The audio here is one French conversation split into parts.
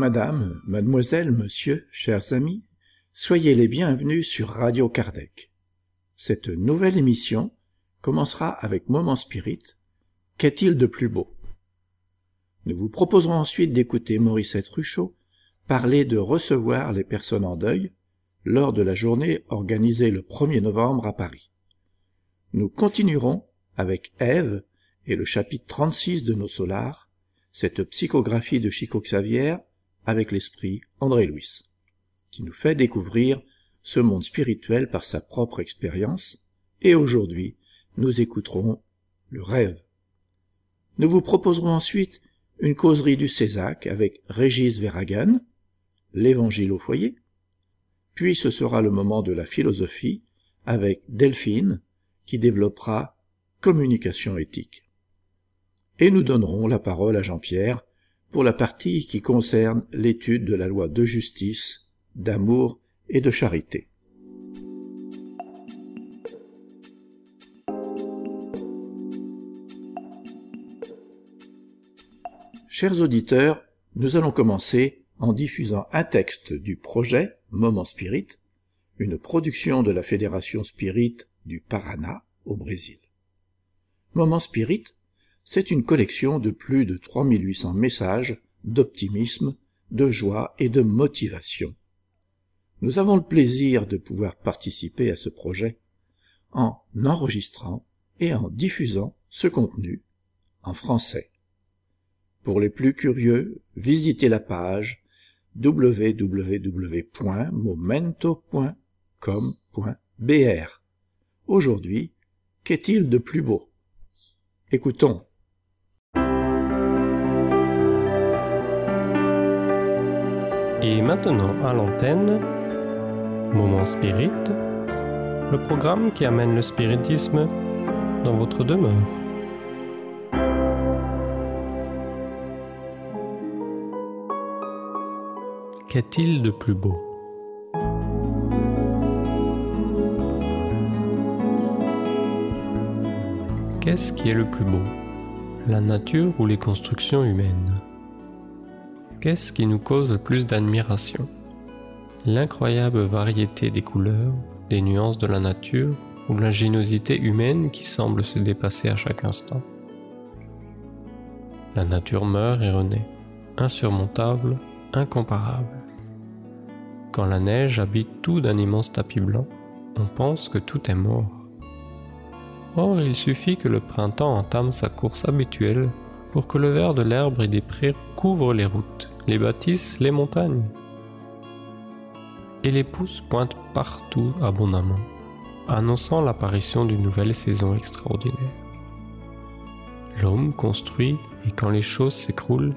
Madame, mademoiselle, monsieur, chers amis, soyez les bienvenus sur Radio Kardec. Cette nouvelle émission commencera avec Moment Spirit. Qu'est-il de plus beau? Nous vous proposerons ensuite d'écouter Mauricette Ruchot parler de recevoir les personnes en deuil lors de la journée organisée le 1er novembre à Paris. Nous continuerons avec Ève et le chapitre 36 de nos solars, cette psychographie de Chico Xavier avec l'esprit André Louis, qui nous fait découvrir ce monde spirituel par sa propre expérience, et aujourd'hui, nous écouterons le rêve. Nous vous proposerons ensuite une causerie du Césac avec Régis Verhagen, l'évangile au foyer, puis ce sera le moment de la philosophie avec Delphine, qui développera communication éthique. Et nous donnerons la parole à Jean-Pierre pour la partie qui concerne l'étude de la loi de justice, d'amour et de charité. Chers auditeurs, nous allons commencer en diffusant un texte du projet Moment Spirit, une production de la Fédération Spirit du Paraná au Brésil. Moment Spirit, c'est une collection de plus de 3800 messages d'optimisme, de joie et de motivation. Nous avons le plaisir de pouvoir participer à ce projet en enregistrant et en diffusant ce contenu en français. Pour les plus curieux, visitez la page www.momento.com.br. Aujourd'hui, qu'est-il de plus beau? Écoutons. Et maintenant à l'antenne, Moment Spirit, le programme qui amène le spiritisme dans votre demeure. Qu'est-il de plus beau? Qu'est-ce qui est le plus beau? La nature ou les constructions humaines? Qu'est-ce qui nous cause le plus d'admiration? L'incroyable variété des couleurs, des nuances de la nature ou l'ingéniosité humaine qui semble se dépasser à chaque instant? La nature meurt et renaît, insurmontable, incomparable. Quand la neige habite tout d'un immense tapis blanc, on pense que tout est mort. Or, il suffit que le printemps entame sa course habituelle pour que le vert de l'herbe et des prés couvre les routes, les bâtisses, les montagnes. Et les pousses pointent partout abondamment, annonçant l'apparition d'une nouvelle saison extraordinaire. L'homme construit et quand les choses s'écroulent,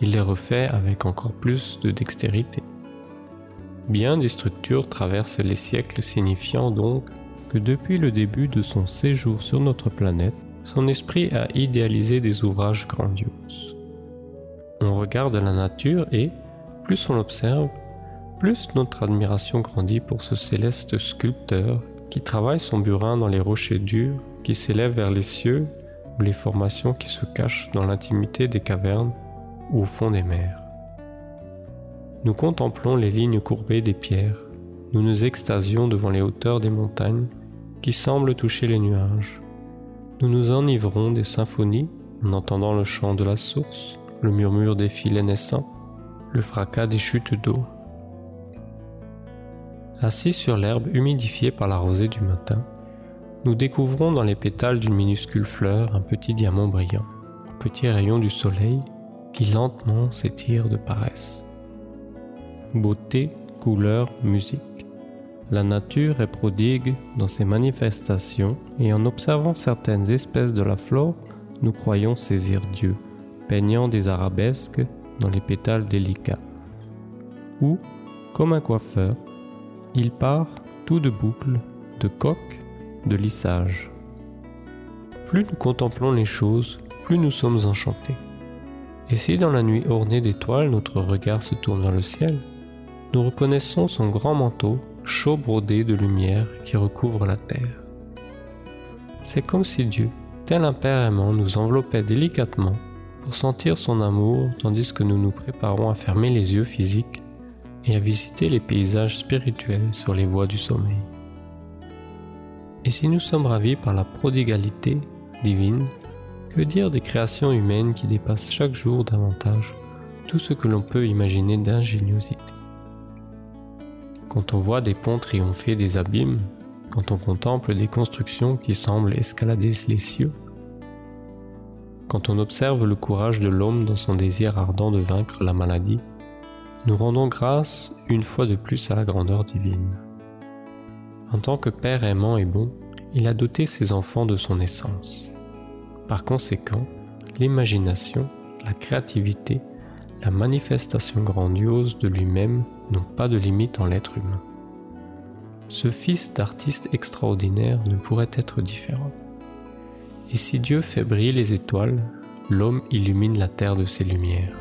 il les refait avec encore plus de dextérité. Bien des structures traversent les siècles signifiant donc que depuis le début de son séjour sur notre planète, son esprit a idéalisé des ouvrages grandioses. On regarde la nature et, plus on l'observe, plus notre admiration grandit pour ce céleste sculpteur qui travaille son burin dans les rochers durs qui s'élèvent vers les cieux ou les formations qui se cachent dans l'intimité des cavernes ou au fond des mers. Nous contemplons les lignes courbées des pierres, nous nous extasions devant les hauteurs des montagnes qui semblent toucher les nuages. Nous nous enivrons des symphonies en entendant le chant de la source, le murmure des filets naissants, le fracas des chutes d'eau. Assis sur l'herbe humidifiée par la rosée du matin, nous découvrons dans les pétales d'une minuscule fleur un petit diamant brillant, au petit rayon du soleil qui lentement s'étire de paresse. Beauté, couleur, musique. La nature est prodigue dans ses manifestations et en observant certaines espèces de la flore, nous croyons saisir Dieu, peignant des arabesques dans les pétales délicats. Ou, comme un coiffeur, il part tout de boucles, de coques, de lissages. Plus nous contemplons les choses, plus nous sommes enchantés. Et si dans la nuit ornée d'étoiles notre regard se tourne vers le ciel, nous reconnaissons son grand manteau chaud brodé de lumière qui recouvre la terre. C'est comme si Dieu, tel un aimant, nous enveloppait délicatement pour sentir son amour tandis que nous nous préparons à fermer les yeux physiques et à visiter les paysages spirituels sur les voies du sommeil. Et si nous sommes ravis par la prodigalité divine, que dire des créations humaines qui dépassent chaque jour davantage tout ce que l'on peut imaginer d'ingéniosité? Quand on voit des ponts triompher des abîmes, quand on contemple des constructions qui semblent escalader les cieux, quand on observe le courage de l'homme dans son désir ardent de vaincre la maladie, nous rendons grâce une fois de plus à la grandeur divine. En tant que Père aimant et bon, il a doté ses enfants de son essence. Par conséquent, l'imagination, la créativité, la manifestation grandiose de lui-même n'ont pas de limite en l'être humain. Ce fils d'artiste extraordinaire ne pourrait être différent. Et si Dieu fait briller les étoiles, l'homme illumine la terre de ses lumières.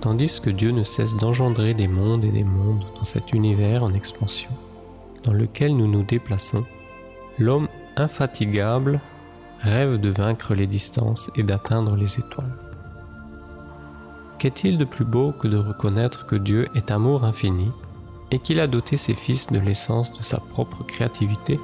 Tandis que Dieu ne cesse d'engendrer des mondes et des mondes dans cet univers en expansion, dans lequel nous nous déplaçons, l'homme infatigable rêve de vaincre les distances et d'atteindre les étoiles. Qu'est-il de plus beau que de reconnaître que Dieu est amour infini et qu'il a doté ses fils de l'essence de sa propre créativité?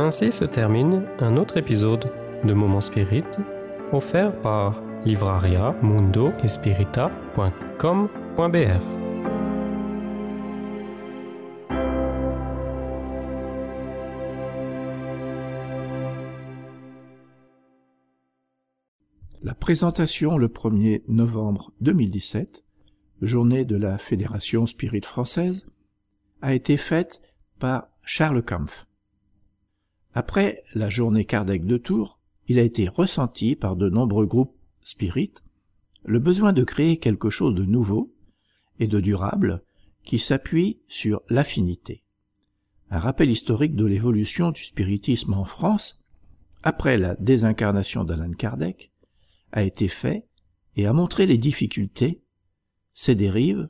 Ainsi se termine un autre épisode de Moment Spirit offert par livraria mundo La présentation le 1er novembre 2017, journée de la Fédération Spirit française, a été faite par Charles Kampf. Après la journée Kardec de Tours, il a été ressenti par de nombreux groupes spirites le besoin de créer quelque chose de nouveau et de durable qui s'appuie sur l'affinité. Un rappel historique de l'évolution du spiritisme en France après la désincarnation d'Alan Kardec a été fait et a montré les difficultés, ses dérives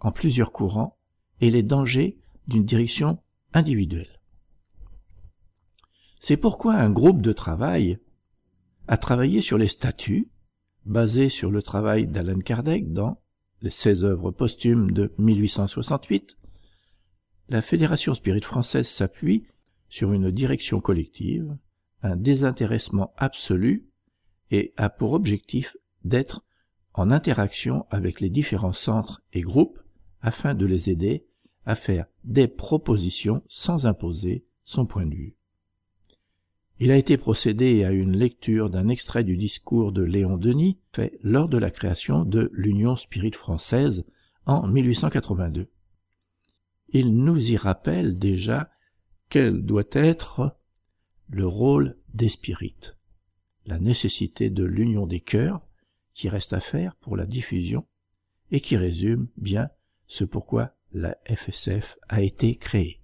en plusieurs courants et les dangers d'une direction individuelle. C'est pourquoi un groupe de travail a travaillé sur les statuts, basés sur le travail d'Alan Kardec dans les 16 œuvres posthumes de 1868. La Fédération Spirit française s'appuie sur une direction collective, un désintéressement absolu et a pour objectif d'être en interaction avec les différents centres et groupes afin de les aider à faire des propositions sans imposer son point de vue. Il a été procédé à une lecture d'un extrait du discours de Léon Denis fait lors de la création de l'Union Spirit française en 1882. Il nous y rappelle déjà quel doit être le rôle des spirites, la nécessité de l'union des cœurs qui reste à faire pour la diffusion et qui résume bien ce pourquoi la FSF a été créée.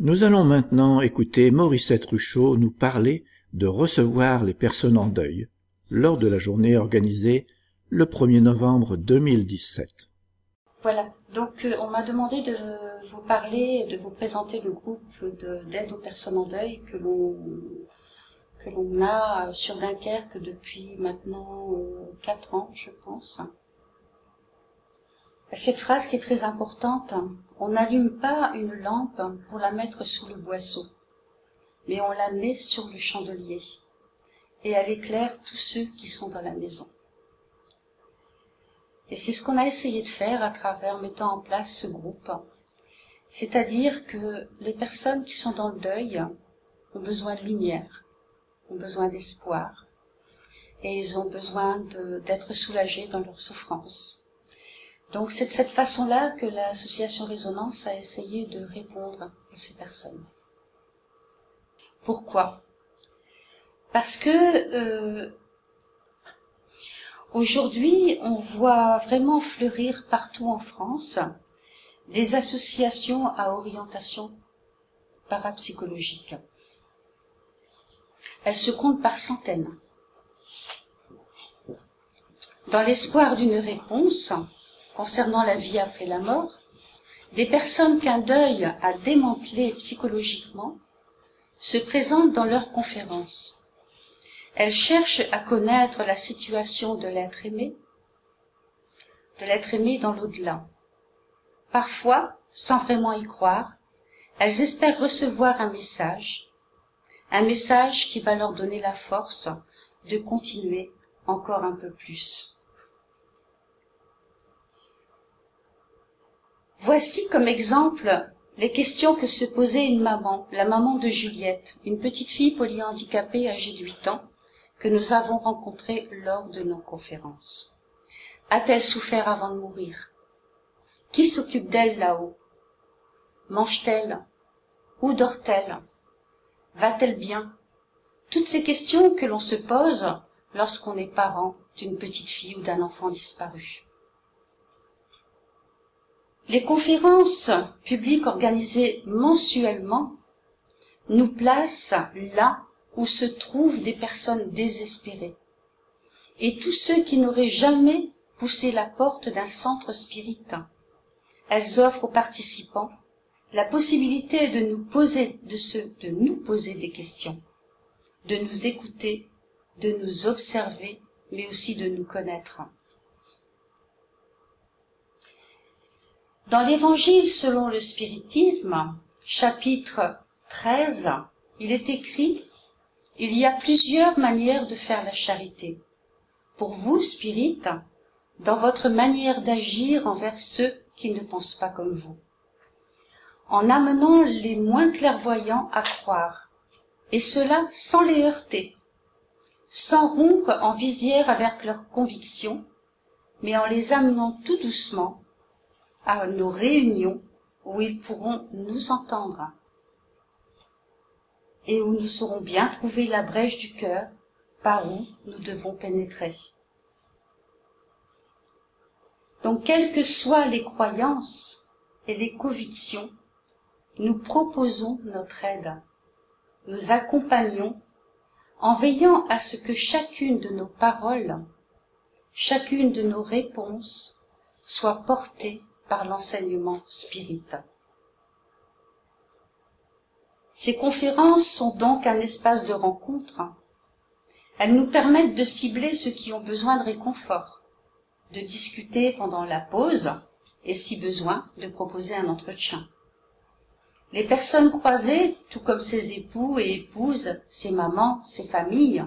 Nous allons maintenant écouter Mauricette Ruchot nous parler de recevoir les personnes en deuil lors de la journée organisée le 1er novembre 2017. Voilà, donc euh, on m'a demandé de vous parler et de vous présenter le groupe d'aide aux personnes en deuil que l'on a sur Dunkerque depuis maintenant euh, quatre ans, je pense. Cette phrase qui est très importante, on n'allume pas une lampe pour la mettre sous le boisseau, mais on la met sur le chandelier et elle éclaire tous ceux qui sont dans la maison. Et c'est ce qu'on a essayé de faire à travers mettant en place ce groupe. C'est-à-dire que les personnes qui sont dans le deuil ont besoin de lumière, ont besoin d'espoir, et ils ont besoin d'être soulagés dans leur souffrance. Donc c'est de cette façon-là que l'association Résonance a essayé de répondre à ces personnes. Pourquoi? Parce que euh, aujourd'hui, on voit vraiment fleurir partout en France des associations à orientation parapsychologique. elles se comptent par centaines. Dans l'espoir d'une réponse concernant la vie après la mort, des personnes qu'un deuil a démantelées psychologiquement se présentent dans leurs conférences. Elles cherchent à connaître la situation de l'être aimé, de l'être aimé dans l'au-delà. Parfois, sans vraiment y croire, elles espèrent recevoir un message, un message qui va leur donner la force de continuer encore un peu plus. Voici comme exemple les questions que se posait une maman, la maman de Juliette, une petite fille polyhandicapée âgée de 8 ans, que nous avons rencontrée lors de nos conférences. A-t-elle souffert avant de mourir? Qui s'occupe d'elle là-haut? Mange-t-elle? Où dort-elle? Va-t-elle bien? Toutes ces questions que l'on se pose lorsqu'on est parent d'une petite fille ou d'un enfant disparu. Les conférences publiques organisées mensuellement nous placent là où se trouvent des personnes désespérées et tous ceux qui n'auraient jamais poussé la porte d'un centre spiritain. Elles offrent aux participants la possibilité de nous poser, de, nous poser des questions, de nous écouter, de nous observer, mais aussi de nous connaître. Dans l'Évangile selon le spiritisme, chapitre 13, il est écrit Il y a plusieurs manières de faire la charité. Pour vous, spirit, dans votre manière d'agir envers ceux qui ne pensent pas comme vous, en amenant les moins clairvoyants à croire, et cela sans les heurter, sans rompre en visière avec leurs convictions, mais en les amenant tout doucement à nos réunions où ils pourront nous entendre et où nous saurons bien trouver la brèche du cœur par où nous devons pénétrer. Donc, quelles que soient les croyances et les convictions, nous proposons notre aide, nous accompagnons en veillant à ce que chacune de nos paroles, chacune de nos réponses soit portée par l'enseignement spiritain. Ces conférences sont donc un espace de rencontre. Elles nous permettent de cibler ceux qui ont besoin de réconfort, de discuter pendant la pause et, si besoin, de proposer un entretien. Les personnes croisées, tout comme ses époux et épouses, ses mamans, ses familles,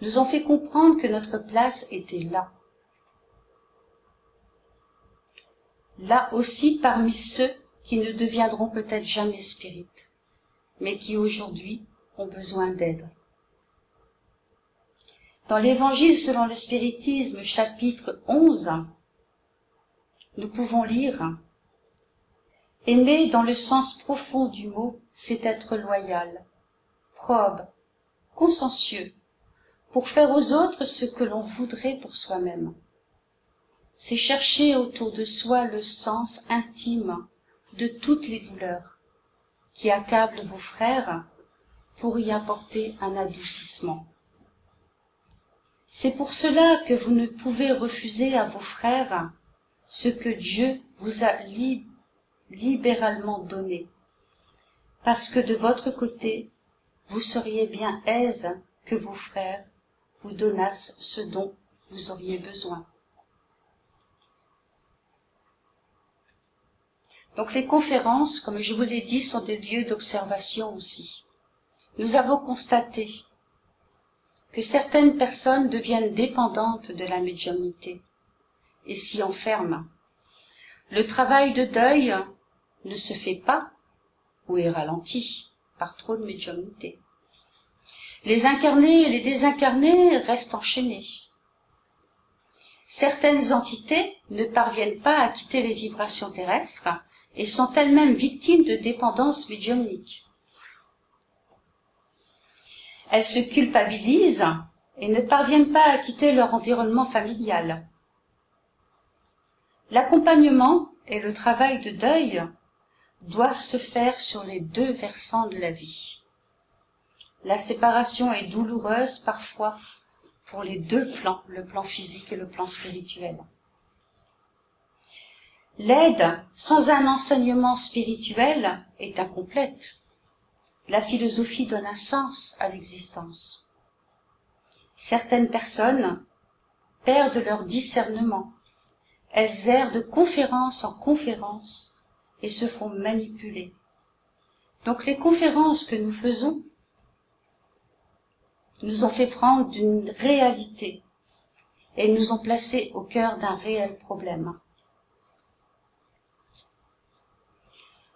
nous ont fait comprendre que notre place était là, là aussi parmi ceux qui ne deviendront peut-être jamais spirites, mais qui aujourd'hui ont besoin d'aide. Dans l'Évangile selon le spiritisme chapitre 11, nous pouvons lire Aimer dans le sens profond du mot, c'est être loyal, probe, consciencieux, pour faire aux autres ce que l'on voudrait pour soi-même c'est chercher autour de soi le sens intime de toutes les douleurs qui accablent vos frères pour y apporter un adoucissement. C'est pour cela que vous ne pouvez refuser à vos frères ce que Dieu vous a libéralement donné, parce que de votre côté, vous seriez bien aise que vos frères vous donnassent ce dont vous auriez besoin. Donc les conférences, comme je vous l'ai dit, sont des lieux d'observation aussi. Nous avons constaté que certaines personnes deviennent dépendantes de la médiumnité et s'y enferment. Le travail de deuil ne se fait pas ou est ralenti par trop de médiumnité. Les incarnés et les désincarnés restent enchaînés. Certaines entités ne parviennent pas à quitter les vibrations terrestres et sont elles-mêmes victimes de dépendance médiumnique. Elles se culpabilisent et ne parviennent pas à quitter leur environnement familial. L'accompagnement et le travail de deuil doivent se faire sur les deux versants de la vie. La séparation est douloureuse parfois pour les deux plans, le plan physique et le plan spirituel. L'aide sans un enseignement spirituel est incomplète. La philosophie donne un sens à l'existence. Certaines personnes perdent leur discernement. Elles errent de conférence en conférence et se font manipuler. Donc les conférences que nous faisons nous ont fait prendre d'une réalité et nous ont placés au cœur d'un réel problème.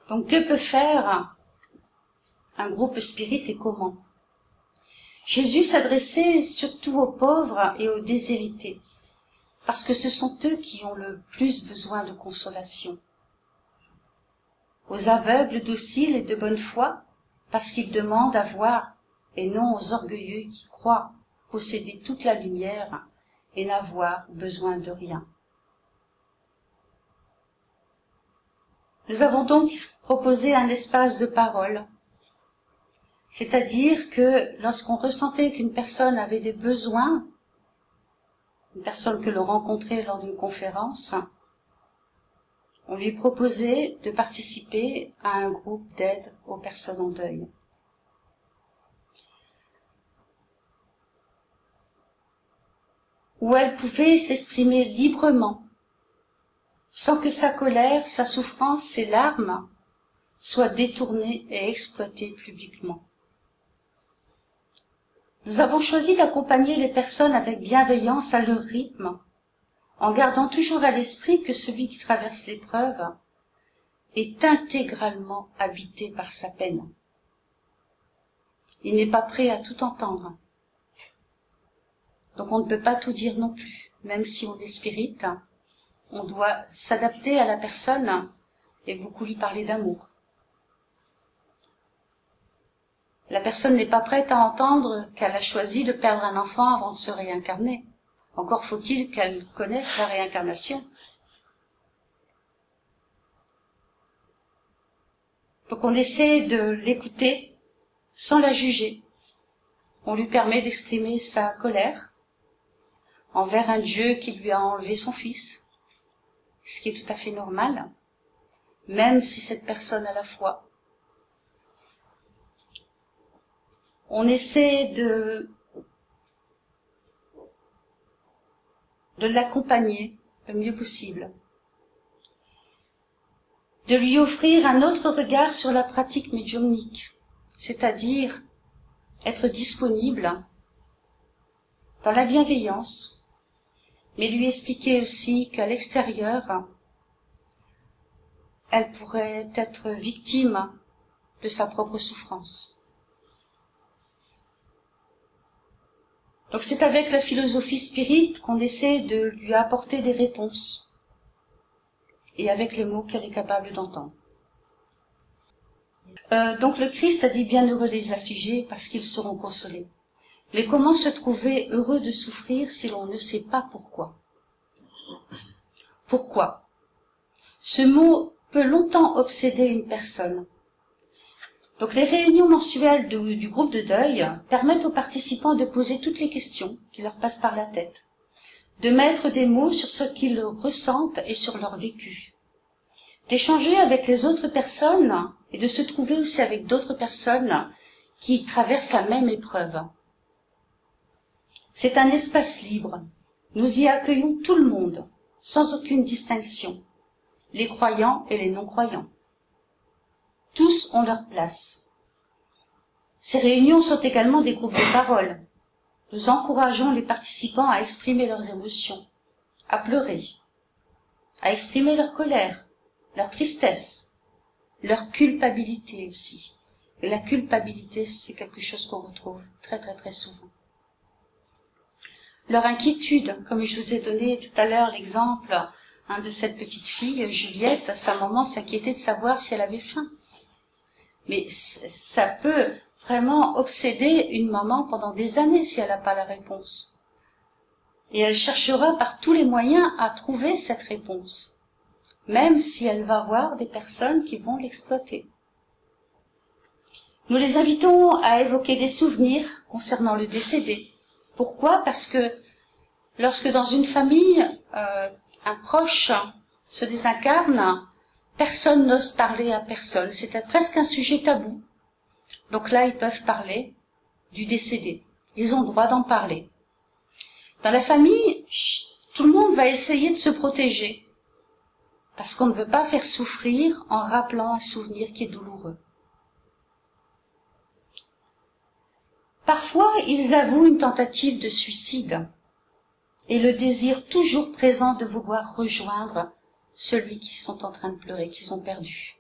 Donc que peut faire un groupe spirit et comment Jésus s'adressait surtout aux pauvres et aux déshérités, parce que ce sont eux qui ont le plus besoin de consolation. Aux aveugles dociles et de bonne foi, parce qu'ils demandent à voir, et non aux orgueilleux qui croient posséder toute la lumière et n'avoir besoin de rien. Nous avons donc proposé un espace de parole, c'est-à-dire que lorsqu'on ressentait qu'une personne avait des besoins, une personne que l'on rencontrait lors d'une conférence, on lui proposait de participer à un groupe d'aide aux personnes en deuil. où elle pouvait s'exprimer librement sans que sa colère, sa souffrance, ses larmes soient détournées et exploitées publiquement. Nous avons choisi d'accompagner les personnes avec bienveillance à leur rythme, en gardant toujours à l'esprit que celui qui traverse l'épreuve est intégralement habité par sa peine. Il n'est pas prêt à tout entendre. Donc on ne peut pas tout dire non plus, même si on est spirit, on doit s'adapter à la personne et beaucoup lui parler d'amour. La personne n'est pas prête à entendre qu'elle a choisi de perdre un enfant avant de se réincarner. Encore faut-il qu'elle connaisse la réincarnation. Donc on essaie de l'écouter sans la juger. On lui permet d'exprimer sa colère envers un Dieu qui lui a enlevé son fils, ce qui est tout à fait normal, même si cette personne a la foi. On essaie de, de l'accompagner le mieux possible, de lui offrir un autre regard sur la pratique médiumnique, c'est-à-dire être disponible dans la bienveillance, mais lui expliquer aussi qu'à l'extérieur, elle pourrait être victime de sa propre souffrance. Donc c'est avec la philosophie spirite qu'on essaie de lui apporter des réponses et avec les mots qu'elle est capable d'entendre. Euh, donc le Christ a dit bienheureux les affligés parce qu'ils seront consolés. Mais comment se trouver heureux de souffrir si l'on ne sait pas pourquoi? Pourquoi? Ce mot peut longtemps obséder une personne. Donc les réunions mensuelles du groupe de deuil permettent aux participants de poser toutes les questions qui leur passent par la tête, de mettre des mots sur ce qu'ils ressentent et sur leur vécu, d'échanger avec les autres personnes et de se trouver aussi avec d'autres personnes qui traversent la même épreuve. C'est un espace libre. Nous y accueillons tout le monde, sans aucune distinction, les croyants et les non-croyants. Tous ont leur place. Ces réunions sont également des groupes de parole. Nous encourageons les participants à exprimer leurs émotions, à pleurer, à exprimer leur colère, leur tristesse, leur culpabilité aussi. Et la culpabilité, c'est quelque chose qu'on retrouve très très très souvent leur inquiétude, comme je vous ai donné tout à l'heure l'exemple hein, de cette petite fille, Juliette, sa maman s'inquiétait de savoir si elle avait faim. Mais ça peut vraiment obséder une maman pendant des années si elle n'a pas la réponse. Et elle cherchera par tous les moyens à trouver cette réponse, même si elle va voir des personnes qui vont l'exploiter. Nous les invitons à évoquer des souvenirs concernant le décédé. Pourquoi? Parce que lorsque dans une famille, euh, un proche se désincarne, personne n'ose parler à personne. C'est presque un sujet tabou. Donc là, ils peuvent parler du décédé. Ils ont le droit d'en parler. Dans la famille, tout le monde va essayer de se protéger. Parce qu'on ne veut pas faire souffrir en rappelant un souvenir qui est douloureux. Parfois, ils avouent une tentative de suicide et le désir toujours présent de vouloir rejoindre celui qu'ils sont en train de pleurer, qu'ils ont perdu.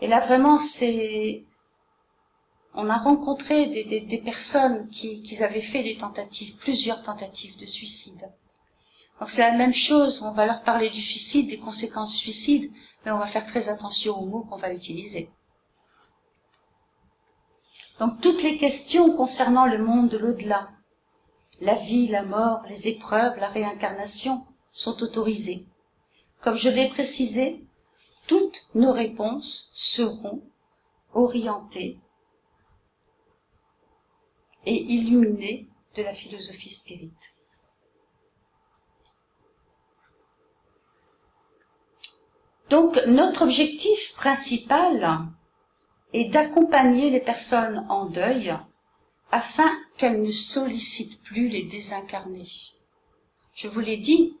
Et là, vraiment, c'est... On a rencontré des, personnes qui, qui avaient fait des tentatives, plusieurs tentatives de suicide. Donc c'est la même chose, on va leur parler du suicide, des conséquences du suicide, mais on va faire très attention aux mots qu'on va utiliser. Donc toutes les questions concernant le monde de l'au-delà, la vie, la mort, les épreuves, la réincarnation, sont autorisées. Comme je l'ai précisé, toutes nos réponses seront orientées et illuminées de la philosophie spirite. Donc notre objectif principal est d'accompagner les personnes en deuil afin qu'elles ne sollicitent plus les désincarnés. Je vous l'ai dit,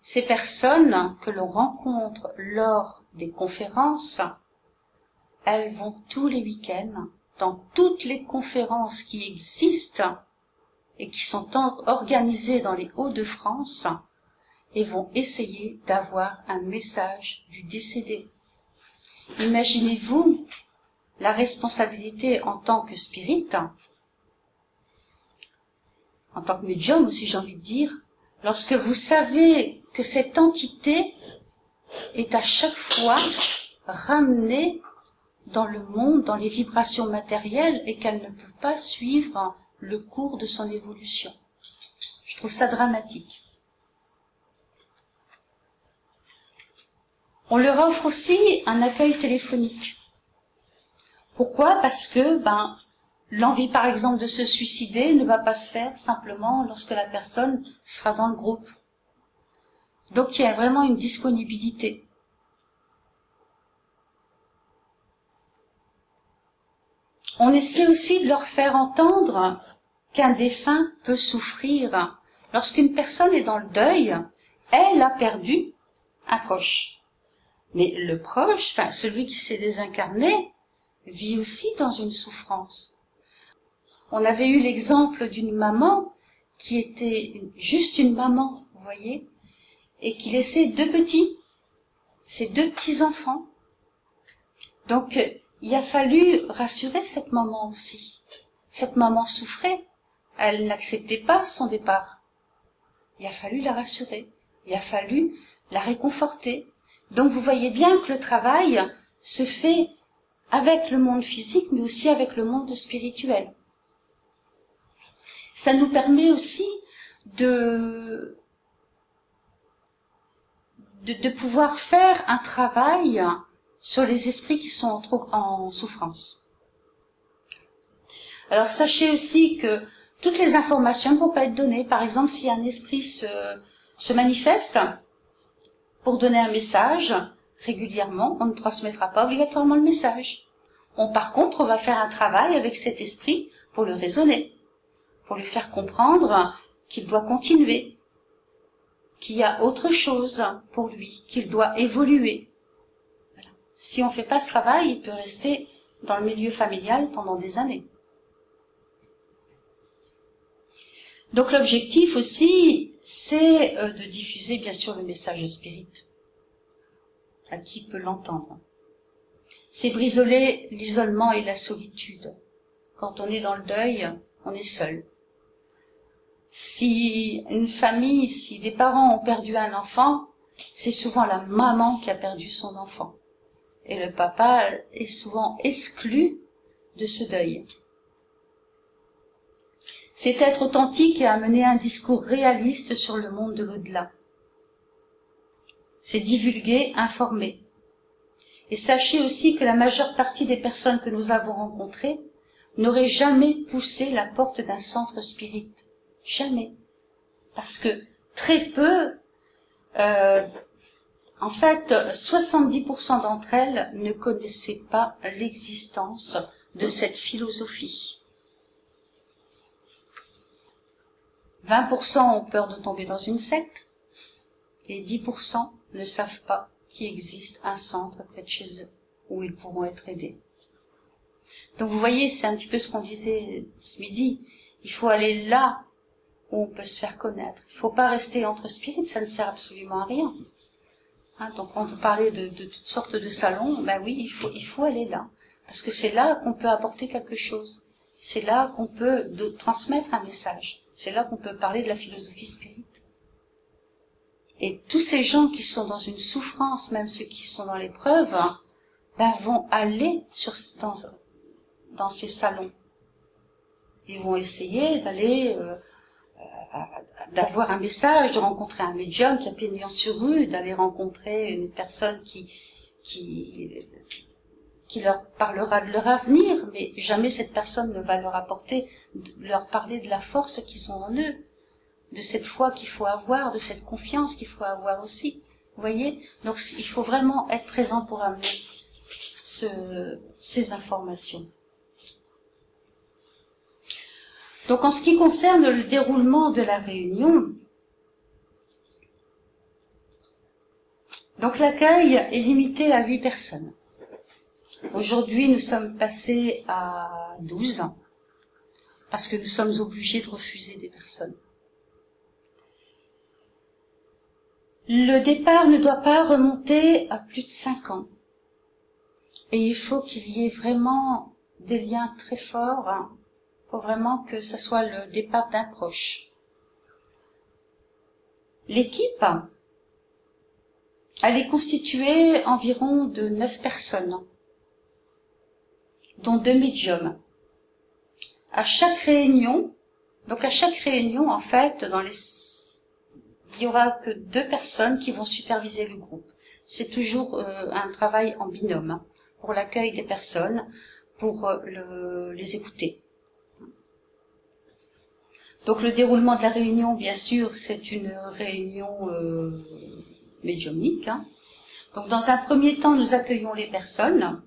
ces personnes que l'on rencontre lors des conférences, elles vont tous les week-ends dans toutes les conférences qui existent et qui sont organisées dans les Hauts-de-France et vont essayer d'avoir un message du décédé. Imaginez-vous la responsabilité en tant que spirit, en tant que médium aussi j'ai envie de dire, lorsque vous savez que cette entité est à chaque fois ramenée dans le monde, dans les vibrations matérielles et qu'elle ne peut pas suivre le cours de son évolution. Je trouve ça dramatique. On leur offre aussi un accueil téléphonique. Pourquoi? Parce que ben, l'envie, par exemple, de se suicider ne va pas se faire simplement lorsque la personne sera dans le groupe. Donc il y a vraiment une disponibilité. On essaie aussi de leur faire entendre qu'un défunt peut souffrir. Lorsqu'une personne est dans le deuil, elle a perdu un proche. Mais le proche, enfin celui qui s'est désincarné, vit aussi dans une souffrance. On avait eu l'exemple d'une maman qui était juste une maman, vous voyez, et qui laissait deux petits, ses deux petits enfants. Donc il a fallu rassurer cette maman aussi. Cette maman souffrait, elle n'acceptait pas son départ. Il a fallu la rassurer, il a fallu la réconforter, donc vous voyez bien que le travail se fait avec le monde physique, mais aussi avec le monde spirituel. Ça nous permet aussi de, de, pouvoir faire un travail sur les esprits qui sont en, souffrance. Alors sachez aussi que toutes les informations ne vont pas être données. Par exemple, si un esprit se, se manifeste, pour donner un message régulièrement, on ne transmettra pas obligatoirement le message. On, par contre, on va faire un travail avec cet esprit pour le raisonner, pour lui faire comprendre qu'il doit continuer, qu'il y a autre chose pour lui, qu'il doit évoluer. Si on ne fait pas ce travail, il peut rester dans le milieu familial pendant des années. Donc l'objectif aussi, c'est euh, de diffuser bien sûr le message spirit à qui peut l'entendre. C'est brisoler l'isolement et la solitude. Quand on est dans le deuil, on est seul. Si une famille, si des parents ont perdu un enfant, c'est souvent la maman qui a perdu son enfant. Et le papa est souvent exclu de ce deuil. C'est être authentique et amener un discours réaliste sur le monde de l'au-delà. C'est divulguer, informer. Et sachez aussi que la majeure partie des personnes que nous avons rencontrées n'auraient jamais poussé la porte d'un centre spirit. Jamais. Parce que très peu, euh, en fait, 70% d'entre elles ne connaissaient pas l'existence de cette philosophie. 20% ont peur de tomber dans une secte et 10% ne savent pas qu'il existe un centre près de chez eux où ils pourront être aidés. Donc vous voyez, c'est un petit peu ce qu'on disait ce midi. Il faut aller là où on peut se faire connaître. Il ne faut pas rester entre spirites, ça ne sert absolument à rien. Hein, donc on parlait de, de, toutes sortes de salons, ben oui, il faut, il faut aller là. Parce que c'est là qu'on peut apporter quelque chose. C'est là qu'on peut transmettre un message. C'est là qu'on peut parler de la philosophie spirite. Et tous ces gens qui sont dans une souffrance, même ceux qui sont dans l'épreuve, ben, vont aller sur, dans, dans ces salons. Ils vont essayer d'aller, euh, d'avoir un message, de rencontrer un médium qui a pignon sur rue, d'aller rencontrer une personne qui, qui, qui leur parlera de leur avenir, mais jamais cette personne ne va leur apporter, leur parler de la force qu'ils ont en eux, de cette foi qu'il faut avoir, de cette confiance qu'il faut avoir aussi. Vous voyez Donc il faut vraiment être présent pour amener ce, ces informations. Donc en ce qui concerne le déroulement de la réunion, donc l'accueil est limité à huit personnes. Aujourd'hui, nous sommes passés à 12 ans parce que nous sommes obligés de refuser des personnes. Le départ ne doit pas remonter à plus de 5 ans. Et il faut qu'il y ait vraiment des liens très forts. Il faut vraiment que ce soit le départ d'un proche. L'équipe, elle est constituée environ de 9 personnes dont deux médiums. À chaque réunion, donc à chaque réunion, en fait, dans les, il y aura que deux personnes qui vont superviser le groupe. C'est toujours euh, un travail en binôme hein, pour l'accueil des personnes, pour euh, le, les écouter. Donc le déroulement de la réunion, bien sûr, c'est une réunion euh, médiumnique. Hein. Donc dans un premier temps, nous accueillons les personnes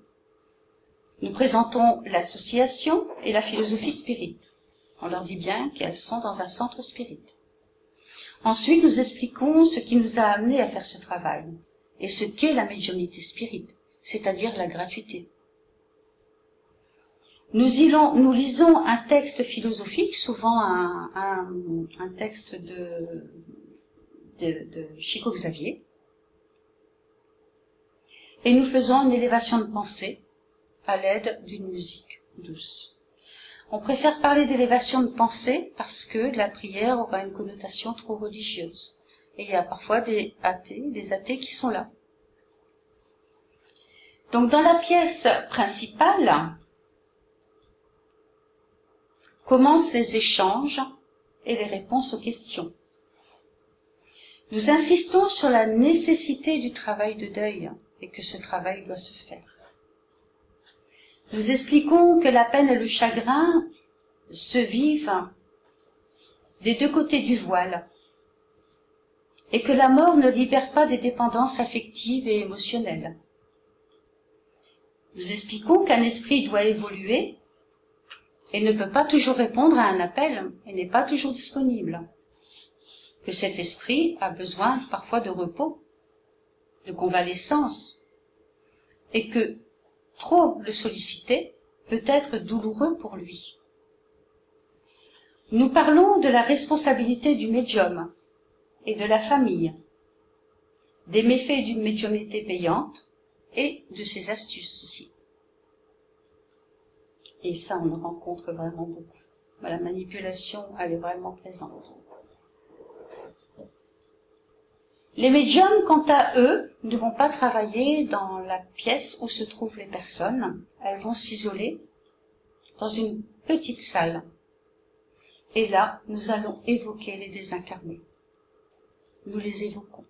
nous présentons l'association et la philosophie spirit. On leur dit bien qu'elles sont dans un centre spirit. Ensuite, nous expliquons ce qui nous a amené à faire ce travail et ce qu'est la médiumnité spirit, c'est-à-dire la gratuité. Nous, lisons un texte philosophique, souvent un, texte de Chico Xavier, et nous faisons une élévation de pensée à l'aide d'une musique douce. On préfère parler d'élévation de pensée parce que la prière aura une connotation trop religieuse. Et il y a parfois des athées, des athées qui sont là. Donc dans la pièce principale commencent les échanges et les réponses aux questions. Nous insistons sur la nécessité du travail de deuil et que ce travail doit se faire. Nous expliquons que la peine et le chagrin se vivent des deux côtés du voile et que la mort ne libère pas des dépendances affectives et émotionnelles. Nous expliquons qu'un esprit doit évoluer et ne peut pas toujours répondre à un appel et n'est pas toujours disponible. Que cet esprit a besoin parfois de repos, de convalescence, et que trop le solliciter peut être douloureux pour lui. Nous parlons de la responsabilité du médium et de la famille, des méfaits d'une médiumnité payante et de ses astuces aussi. Et ça, on en rencontre vraiment beaucoup. La manipulation, elle est vraiment présente. Les médiums, quant à eux, ne vont pas travailler dans la pièce où se trouvent les personnes. Elles vont s'isoler dans une petite salle. Et là, nous allons évoquer les désincarnés. Nous les évoquons.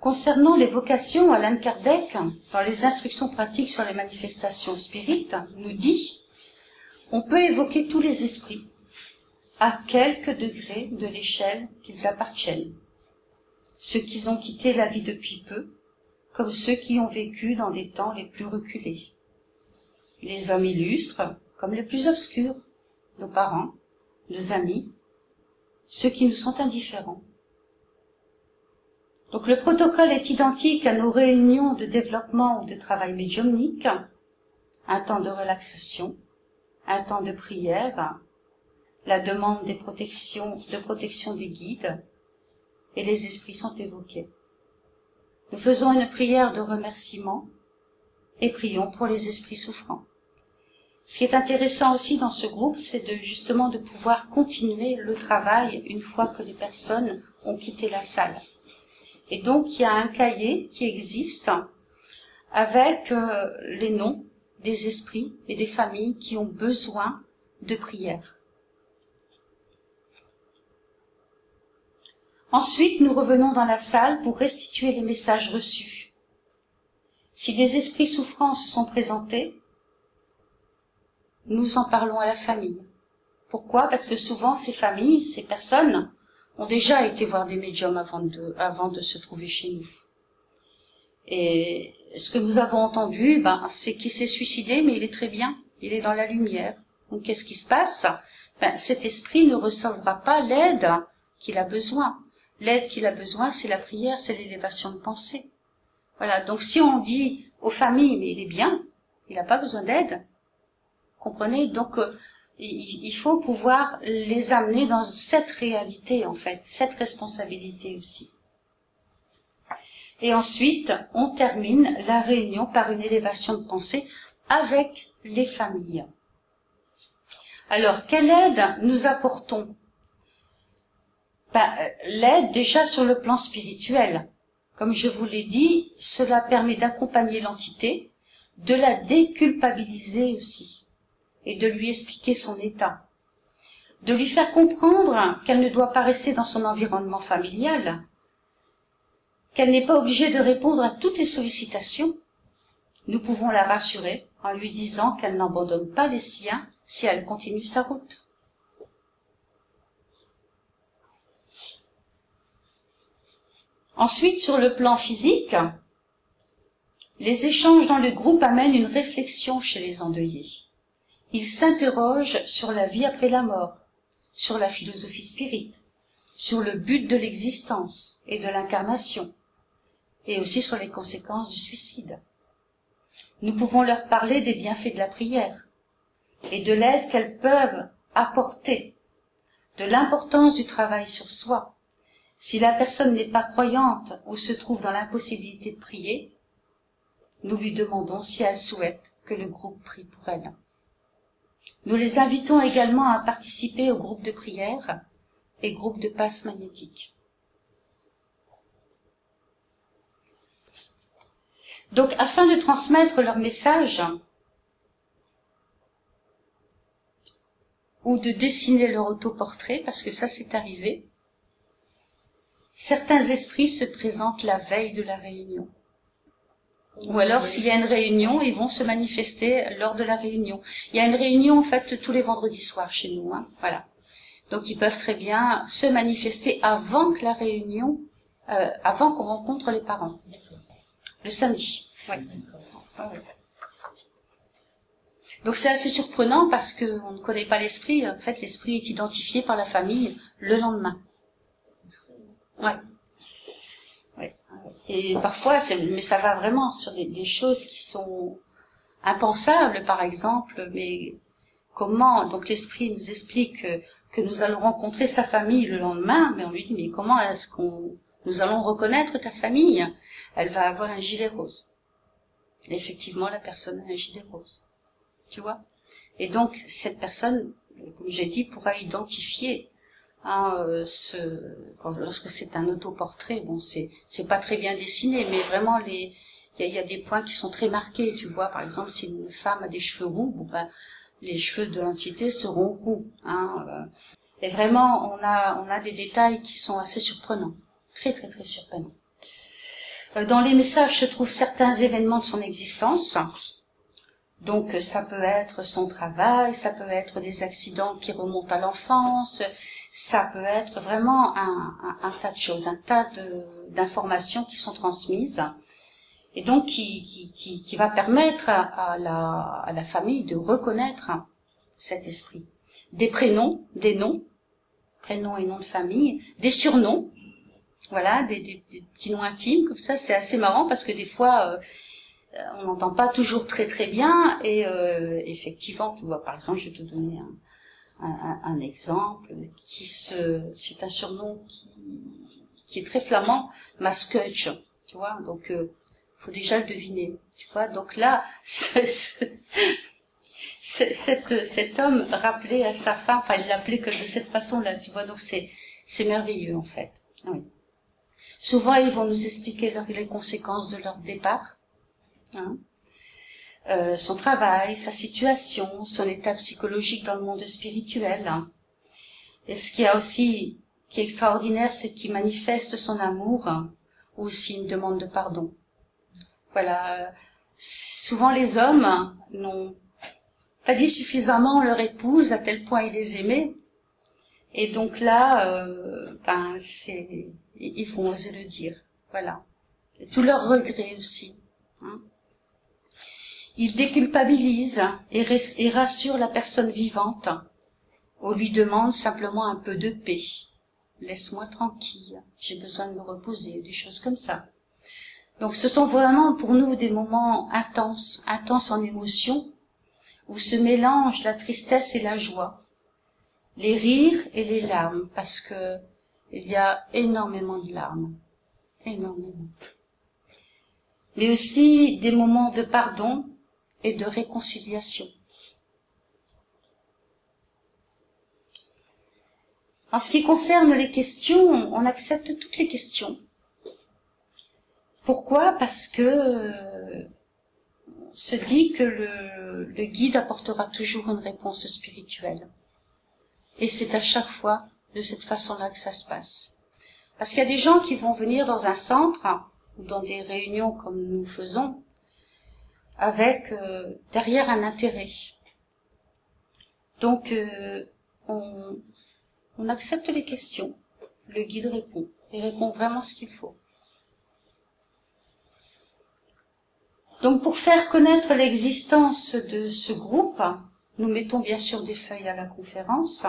Concernant les vocations, Alan Kardec, dans les instructions pratiques sur les manifestations spirites, nous dit on peut évoquer tous les esprits, à quelque degré de l'échelle qu'ils appartiennent. Ceux qui ont quitté la vie depuis peu, comme ceux qui ont vécu dans des temps les plus reculés. Les hommes illustres, comme les plus obscurs, nos parents, nos amis, ceux qui nous sont indifférents. Donc le protocole est identique à nos réunions de développement ou de travail médiumnique, un temps de relaxation, un temps de prière, la demande des protections, de protection des guides, et les esprits sont évoqués. Nous faisons une prière de remerciement et prions pour les esprits souffrants. Ce qui est intéressant aussi dans ce groupe, c'est de justement de pouvoir continuer le travail une fois que les personnes ont quitté la salle. Et donc, il y a un cahier qui existe avec euh, les noms des esprits et des familles qui ont besoin de prière. Ensuite, nous revenons dans la salle pour restituer les messages reçus. Si des esprits souffrants se sont présentés, nous en parlons à la famille. Pourquoi? Parce que souvent ces familles, ces personnes, ont déjà été voir des médiums avant de, se trouver chez nous. Et ce que nous avons entendu, ben, c'est qu'il s'est suicidé, mais il est très bien, il est dans la lumière. Donc qu'est-ce qui se passe? Ben, Cet esprit ne recevra pas l'aide qu'il a besoin. L'aide qu'il a besoin, c'est la prière, c'est l'élévation de pensée. Voilà, donc si on dit aux familles, mais il est bien, il n'a pas besoin d'aide, comprenez Donc euh, il faut pouvoir les amener dans cette réalité, en fait, cette responsabilité aussi. Et ensuite, on termine la réunion par une élévation de pensée avec les familles. Alors, quelle aide nous apportons? Ben, L'aide déjà sur le plan spirituel. Comme je vous l'ai dit, cela permet d'accompagner l'entité, de la déculpabiliser aussi et de lui expliquer son état, de lui faire comprendre qu'elle ne doit pas rester dans son environnement familial, qu'elle n'est pas obligée de répondre à toutes les sollicitations. Nous pouvons la rassurer en lui disant qu'elle n'abandonne pas les siens si elle continue sa route. Ensuite, sur le plan physique, les échanges dans le groupe amènent une réflexion chez les endeuillés. Il s'interroge sur la vie après la mort, sur la philosophie spirite, sur le but de l'existence et de l'incarnation, et aussi sur les conséquences du suicide. Nous pouvons leur parler des bienfaits de la prière et de l'aide qu'elles peuvent apporter, de l'importance du travail sur soi. Si la personne n'est pas croyante ou se trouve dans l'impossibilité de prier, nous lui demandons si elle souhaite que le groupe prie pour elle. Nous les invitons également à participer au groupe de prière et groupe de passe magnétique. Donc, afin de transmettre leur message ou de dessiner leur autoportrait, parce que ça c'est arrivé, certains esprits se présentent la veille de la réunion. Ou alors, s'il y a une réunion, ils vont se manifester lors de la réunion. Il y a une réunion, en fait, tous les vendredis soirs chez nous. Hein, voilà. Donc, ils peuvent très bien se manifester avant que la réunion, euh, avant qu'on rencontre les parents. Le samedi. Donc, c'est assez surprenant parce qu'on ne connaît pas l'esprit. En fait, l'esprit est identifié par la famille le lendemain. Ouais. Et parfois, mais ça va vraiment sur des, choses qui sont impensables, par exemple. Mais comment Donc l'esprit nous explique que, nous allons rencontrer sa famille le lendemain, mais on lui dit mais comment est-ce qu'on nous allons reconnaître ta famille? Elle va avoir un gilet rose. Effectivement, la personne a un gilet rose. Tu vois? Et donc cette personne, comme j'ai dit, pourra identifier Hein, euh, lorsque c'est un autoportrait, bon, c'est pas très bien dessiné, mais vraiment il y a, des points qui sont très marqués. Tu vois, par exemple, si une femme a des cheveux roux, ben, les cheveux de l'entité seront roux. Hein, euh. et vraiment, on a on a des détails qui sont assez surprenants, très très très surprenants. Euh, dans les messages se trouvent certains événements de son existence. Donc ça peut être son travail, ça peut être des accidents qui remontent à l'enfance, ça peut être vraiment un, tas de choses, un tas d'informations qui sont transmises et donc qui, qui, qui, qui va permettre à, la, à la famille de reconnaître cet esprit. Des prénoms, des noms, prénoms et noms de famille, des surnoms, voilà, des, des, des petits noms intimes comme ça, c'est assez marrant parce que des fois euh, on n'entend pas toujours très très bien et euh, effectivement, tu vois, par exemple, je vais te donner un, un, exemple qui se, c'est un surnom qui, qui est très flamand, Maskutch, tu vois, donc euh, faut déjà le deviner, tu vois. Donc là, ce, ce, cet, homme rappelait à sa femme, enfin il l'appelait que de cette façon-là, tu vois. Donc c'est c'est merveilleux en fait. Oui. Souvent ils vont nous expliquer les conséquences de leur départ, hein. Euh, son travail, sa situation, son état psychologique dans le monde spirituel. Et ce qui a aussi qui est extraordinaire, c'est qu'il manifeste son amour ou aussi une demande de pardon. Voilà. Souvent les hommes n'ont pas dit suffisamment leur épouse à tel point ils les aimaient. Et donc là, euh, ben c'est, ils vont oser le dire. Voilà. Et tous leurs regrets aussi. Hein. Ils déculpabilisent et, rassurent la personne vivante. On lui demande simplement un peu de paix. Laisse-moi tranquille. J'ai besoin de me reposer. Des choses comme ça. Donc ce sont vraiment pour nous des moments intenses, intenses en émotion, où se mélangent la tristesse et la joie, les rires et les larmes, parce que il y a énormément de larmes, énormément. Mais aussi des moments de pardon et de réconciliation. En ce qui concerne les questions, on accepte toutes les questions. Pourquoi? Parce que euh, se dit que le, guide apportera toujours une réponse spirituelle. Et c'est à chaque fois de cette façon-là que ça se passe. Parce qu'il y a des gens qui vont venir dans un centre ou dans des réunions comme nous faisons avec euh, derrière un intérêt. Donc euh, on, on accepte les questions, le guide répond, et répond vraiment ce qu'il faut. Donc pour faire connaître l'existence de ce groupe, nous mettons bien sûr des feuilles à la conférence.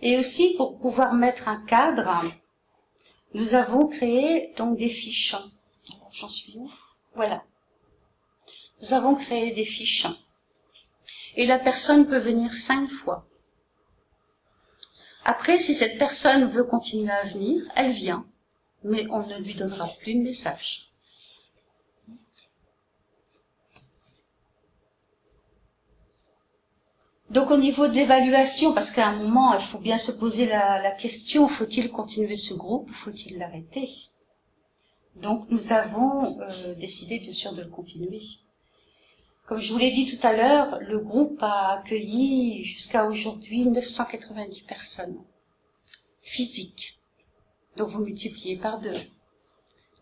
Et aussi pour pouvoir mettre un cadre, nous avons créé donc des fiches. J'en suis où? Voilà. Nous avons créé des fiches. Et la personne peut venir cinq fois. Après, si cette personne veut continuer à venir, elle vient. Mais on ne lui donnera plus de message. Donc au niveau de l'évaluation, parce qu'à un moment, il faut bien se poser la, question, faut-il continuer ce groupe ou faut-il l'arrêter? Donc nous avons euh, décidé bien sûr de le continuer. Comme je vous l'ai dit tout à l'heure, le groupe a accueilli jusqu'à aujourd'hui 990 personnes physiques. Donc vous multipliez par deux.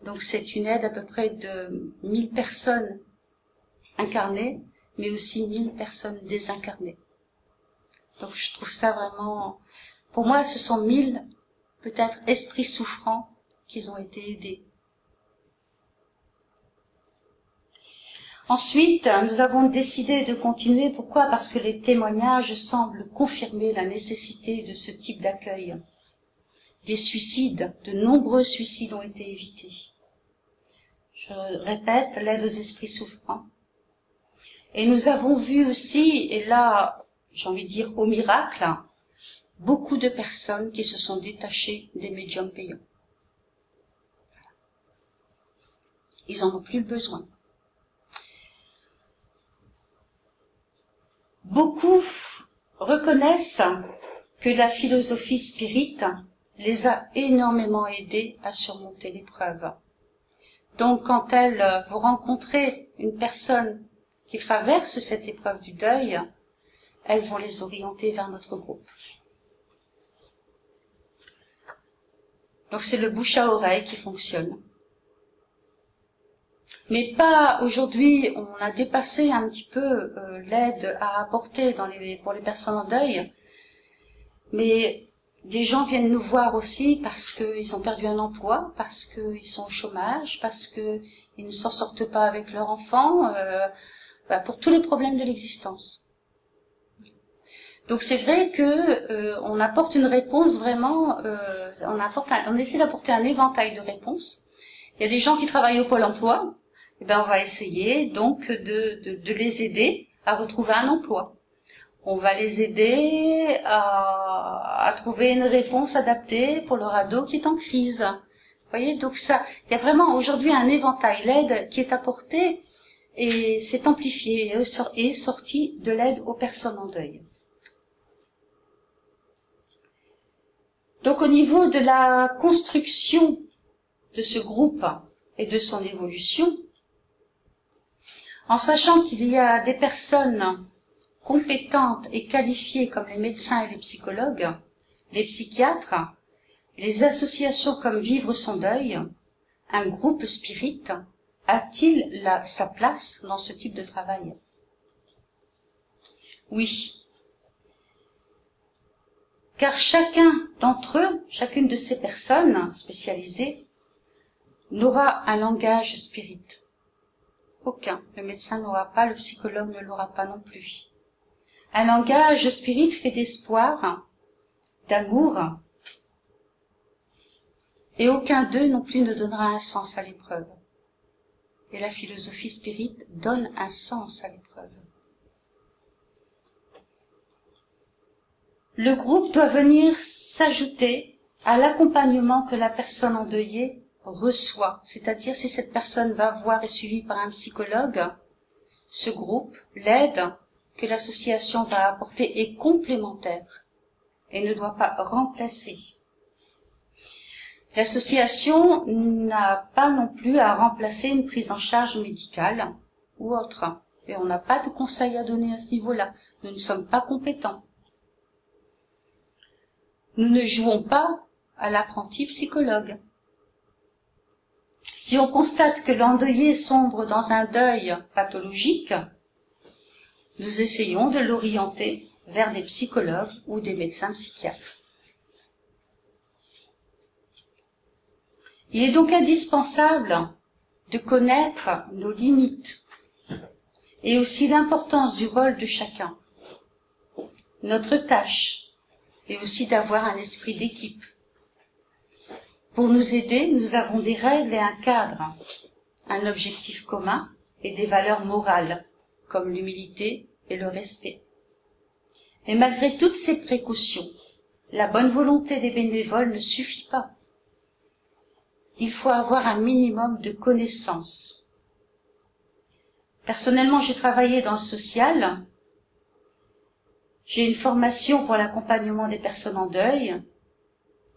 Donc c'est une aide à peu près de 1000 personnes incarnées, mais aussi 1000 personnes désincarnées. Donc je trouve ça vraiment, pour moi, ce sont mille, peut-être, esprits souffrants qui ont été aidés. Ensuite, nous avons décidé de continuer. Pourquoi? Parce que les témoignages semblent confirmer la nécessité de ce type d'accueil. Des suicides, de nombreux suicides ont été évités. Je répète, l'aide aux esprits souffrants. Et nous avons vu aussi, et là j'ai envie de dire au miracle, beaucoup de personnes qui se sont détachées des médiums payants. Ils n'en ont plus besoin. Beaucoup reconnaissent que la philosophie spirite les a énormément aidés à surmonter l'épreuve. Donc quand elles vous rencontrez une personne qui traverse cette épreuve du deuil, elles vont les orienter vers notre groupe. Donc c'est le bouche à oreille qui fonctionne. Mais pas aujourd'hui, on a dépassé un petit peu euh, l'aide à apporter dans les, pour les personnes en deuil. Mais des gens viennent nous voir aussi parce qu'ils ont perdu un emploi, parce qu'ils sont au chômage, parce qu'ils ne s'en sortent pas avec leur enfant, euh, bah, pour tous les problèmes de l'existence. Donc c'est vrai que euh, on apporte une réponse vraiment, euh, on apporte, on essaie d'apporter un éventail de réponses. Il y a des gens qui travaillent au pôle emploi, eh ben on va essayer donc de, de, de les aider à retrouver un emploi on va les aider à, trouver une réponse adaptée pour leur ado qui est en crise. Vous voyez, donc ça, il y a vraiment aujourd'hui un éventail. L'aide qui est apportée et s'est amplifiée et est sortie de l'aide aux personnes en deuil. Donc au niveau de la construction de ce groupe et de son évolution, en sachant qu'il y a des personnes compétentes et qualifiées comme les médecins et les psychologues, les psychiatres, les associations comme Vivre son deuil, un groupe spirit, a-t-il sa place dans ce type de travail? Oui. Car chacun d'entre eux, chacune de ces personnes spécialisées, n'aura un langage spirit. Aucun. Le médecin n'aura pas, le psychologue ne l'aura pas non plus. Un langage spirit fait d'espoir, d'amour, et aucun d'eux non plus ne donnera un sens à l'épreuve. Et la philosophie spirit donne un sens à l'épreuve. Le groupe doit venir s'ajouter à l'accompagnement que la personne endeuillée reçoit. C'est-à-dire si cette personne va voir et suivie par un psychologue, ce groupe l'aide que l'association va apporter est complémentaire et ne doit pas remplacer. L'association n'a pas non plus à remplacer une prise en charge médicale ou autre. Et on n'a pas de conseils à donner à ce niveau-là. Nous ne sommes pas compétents. Nous ne jouons pas à l'apprenti psychologue. Si on constate que l'endeuillé sombre dans un deuil pathologique, nous essayons de l'orienter vers des psychologues ou des médecins psychiatres. Il est donc indispensable de connaître nos limites et aussi l'importance du rôle de chacun. Notre tâche est aussi d'avoir un esprit d'équipe. Pour nous aider, nous avons des règles et un cadre, un objectif commun et des valeurs morales comme l'humilité et le respect. Mais malgré toutes ces précautions, la bonne volonté des bénévoles ne suffit pas. Il faut avoir un minimum de connaissances. Personnellement, j'ai travaillé dans le social. J'ai une formation pour l'accompagnement des personnes en deuil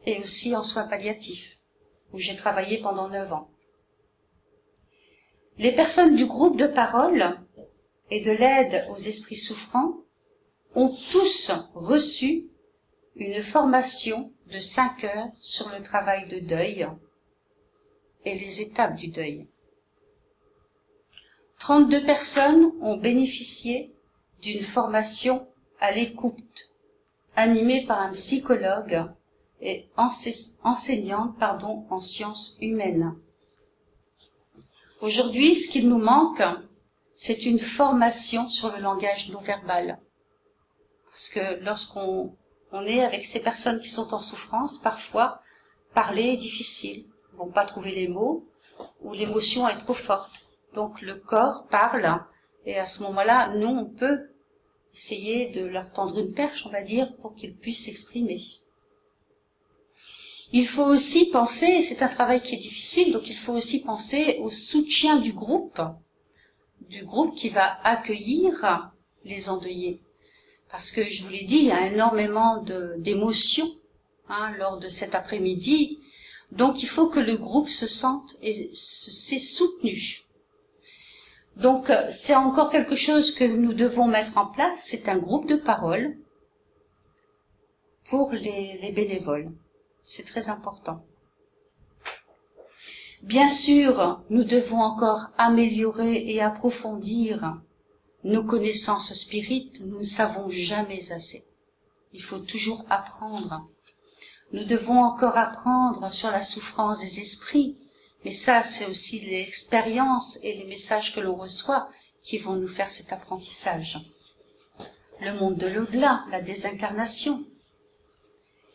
et aussi en soins palliatifs, où j'ai travaillé pendant neuf ans. Les personnes du groupe de parole et de l'aide aux esprits souffrants ont tous reçu une formation de cinq heures sur le travail de deuil et les étapes du deuil. 32 personnes ont bénéficié d'une formation à l'écoute, animée par un psychologue et enseignante pardon, en sciences humaines. Aujourd'hui, ce qu'il nous manque, c'est une formation sur le langage non verbal. Parce que lorsqu'on on est avec ces personnes qui sont en souffrance, parfois, parler est difficile. Ils vont pas trouver les mots, ou l'émotion est trop forte. Donc le corps parle, et à ce moment-là, nous, on peut essayer de leur tendre une perche, on va dire, pour qu'ils puissent s'exprimer. Il faut aussi penser, c'est un travail qui est difficile, donc il faut aussi penser au soutien du groupe, du groupe qui va accueillir les endeuillés. Parce que je vous l'ai dit, il y a énormément d'émotions hein, lors de cet après-midi. Donc il faut que le groupe se sente et s'est soutenu. Donc c'est encore quelque chose que nous devons mettre en place, c'est un groupe de parole pour les bénévoles. C'est très important. Bien sûr, nous devons encore améliorer et approfondir nos connaissances spirites, nous ne savons jamais assez. Il faut toujours apprendre. Nous devons encore apprendre sur la souffrance des esprits, mais ça, c'est aussi l'expérience et les messages que l'on reçoit qui vont nous faire cet apprentissage. Le monde de l'au-delà, la désincarnation,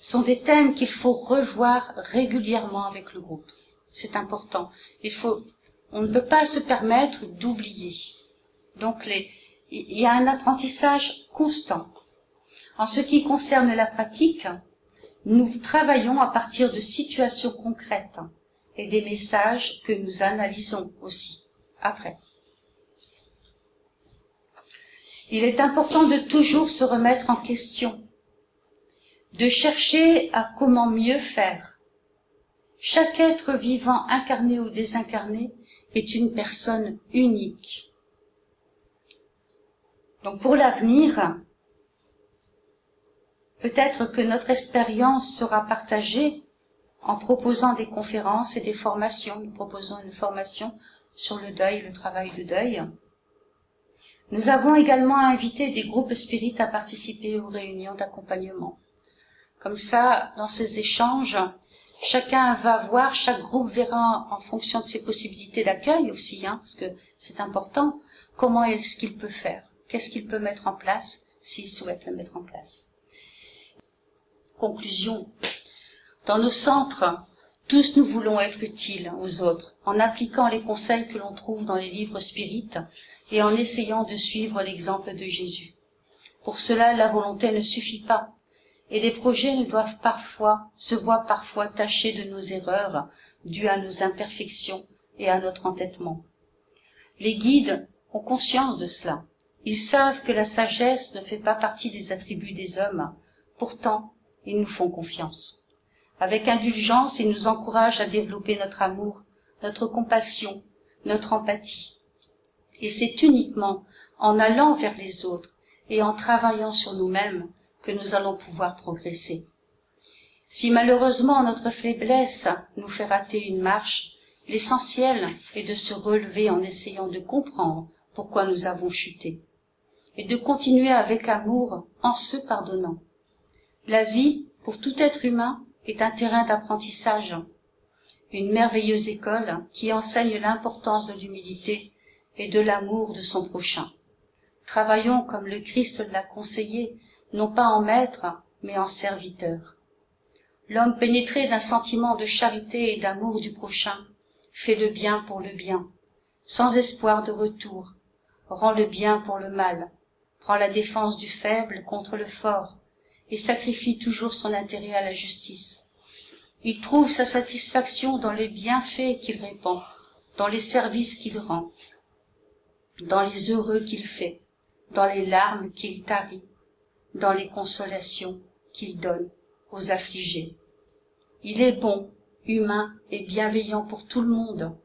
sont des thèmes qu'il faut revoir régulièrement avec le groupe. C'est important. Il faut, on ne peut pas se permettre d'oublier. Donc les, il y a un apprentissage constant. En ce qui concerne la pratique, nous travaillons à partir de situations concrètes et des messages que nous analysons aussi après. Il est important de toujours se remettre en question, de chercher à comment mieux faire. Chaque être vivant, incarné ou désincarné, est une personne unique. Donc pour l'avenir, peut-être que notre expérience sera partagée en proposant des conférences et des formations. Nous proposons une formation sur le deuil, le travail de deuil. Nous avons également invité des groupes spirites à participer aux réunions d'accompagnement. Comme ça, dans ces échanges, chacun va voir, chaque groupe verra en fonction de ses possibilités d'accueil aussi, hein, parce que c'est important, comment est-ce qu'il peut faire, qu'est-ce qu'il peut mettre en place s'il souhaite le mettre en place. Conclusion. Dans nos centres, tous nous voulons être utiles aux autres, en appliquant les conseils que l'on trouve dans les livres spirites et en essayant de suivre l'exemple de Jésus. Pour cela, la volonté ne suffit pas, et les projets ne doivent parfois, se voient parfois tachés de nos erreurs, dues à nos imperfections et à notre entêtement. Les guides ont conscience de cela. Ils savent que la sagesse ne fait pas partie des attributs des hommes. Pourtant, ils nous font confiance. Avec indulgence, ils nous encouragent à développer notre amour, notre compassion, notre empathie. Et c'est uniquement en allant vers les autres et en travaillant sur nous-mêmes que nous allons pouvoir progresser. Si malheureusement notre faiblesse nous fait rater une marche, l'essentiel est de se relever en essayant de comprendre pourquoi nous avons chuté, et de continuer avec amour en se pardonnant. La vie, pour tout être humain, est un terrain d'apprentissage, une merveilleuse école qui enseigne l'importance de l'humilité et de l'amour de son prochain. Travaillons comme le Christ l'a conseillé, non pas en maître, mais en serviteur. L'homme pénétré d'un sentiment de charité et d'amour du prochain fait le bien pour le bien, sans espoir de retour, rend le bien pour le mal, prend la défense du faible contre le fort, et sacrifie toujours son intérêt à la justice. Il trouve sa satisfaction dans les bienfaits qu'il répand, dans les services qu'il rend, dans les heureux qu'il fait, dans les larmes qu'il tarit, dans les consolations qu'il donne aux affligés. Il est bon, humain et bienveillant pour tout le monde,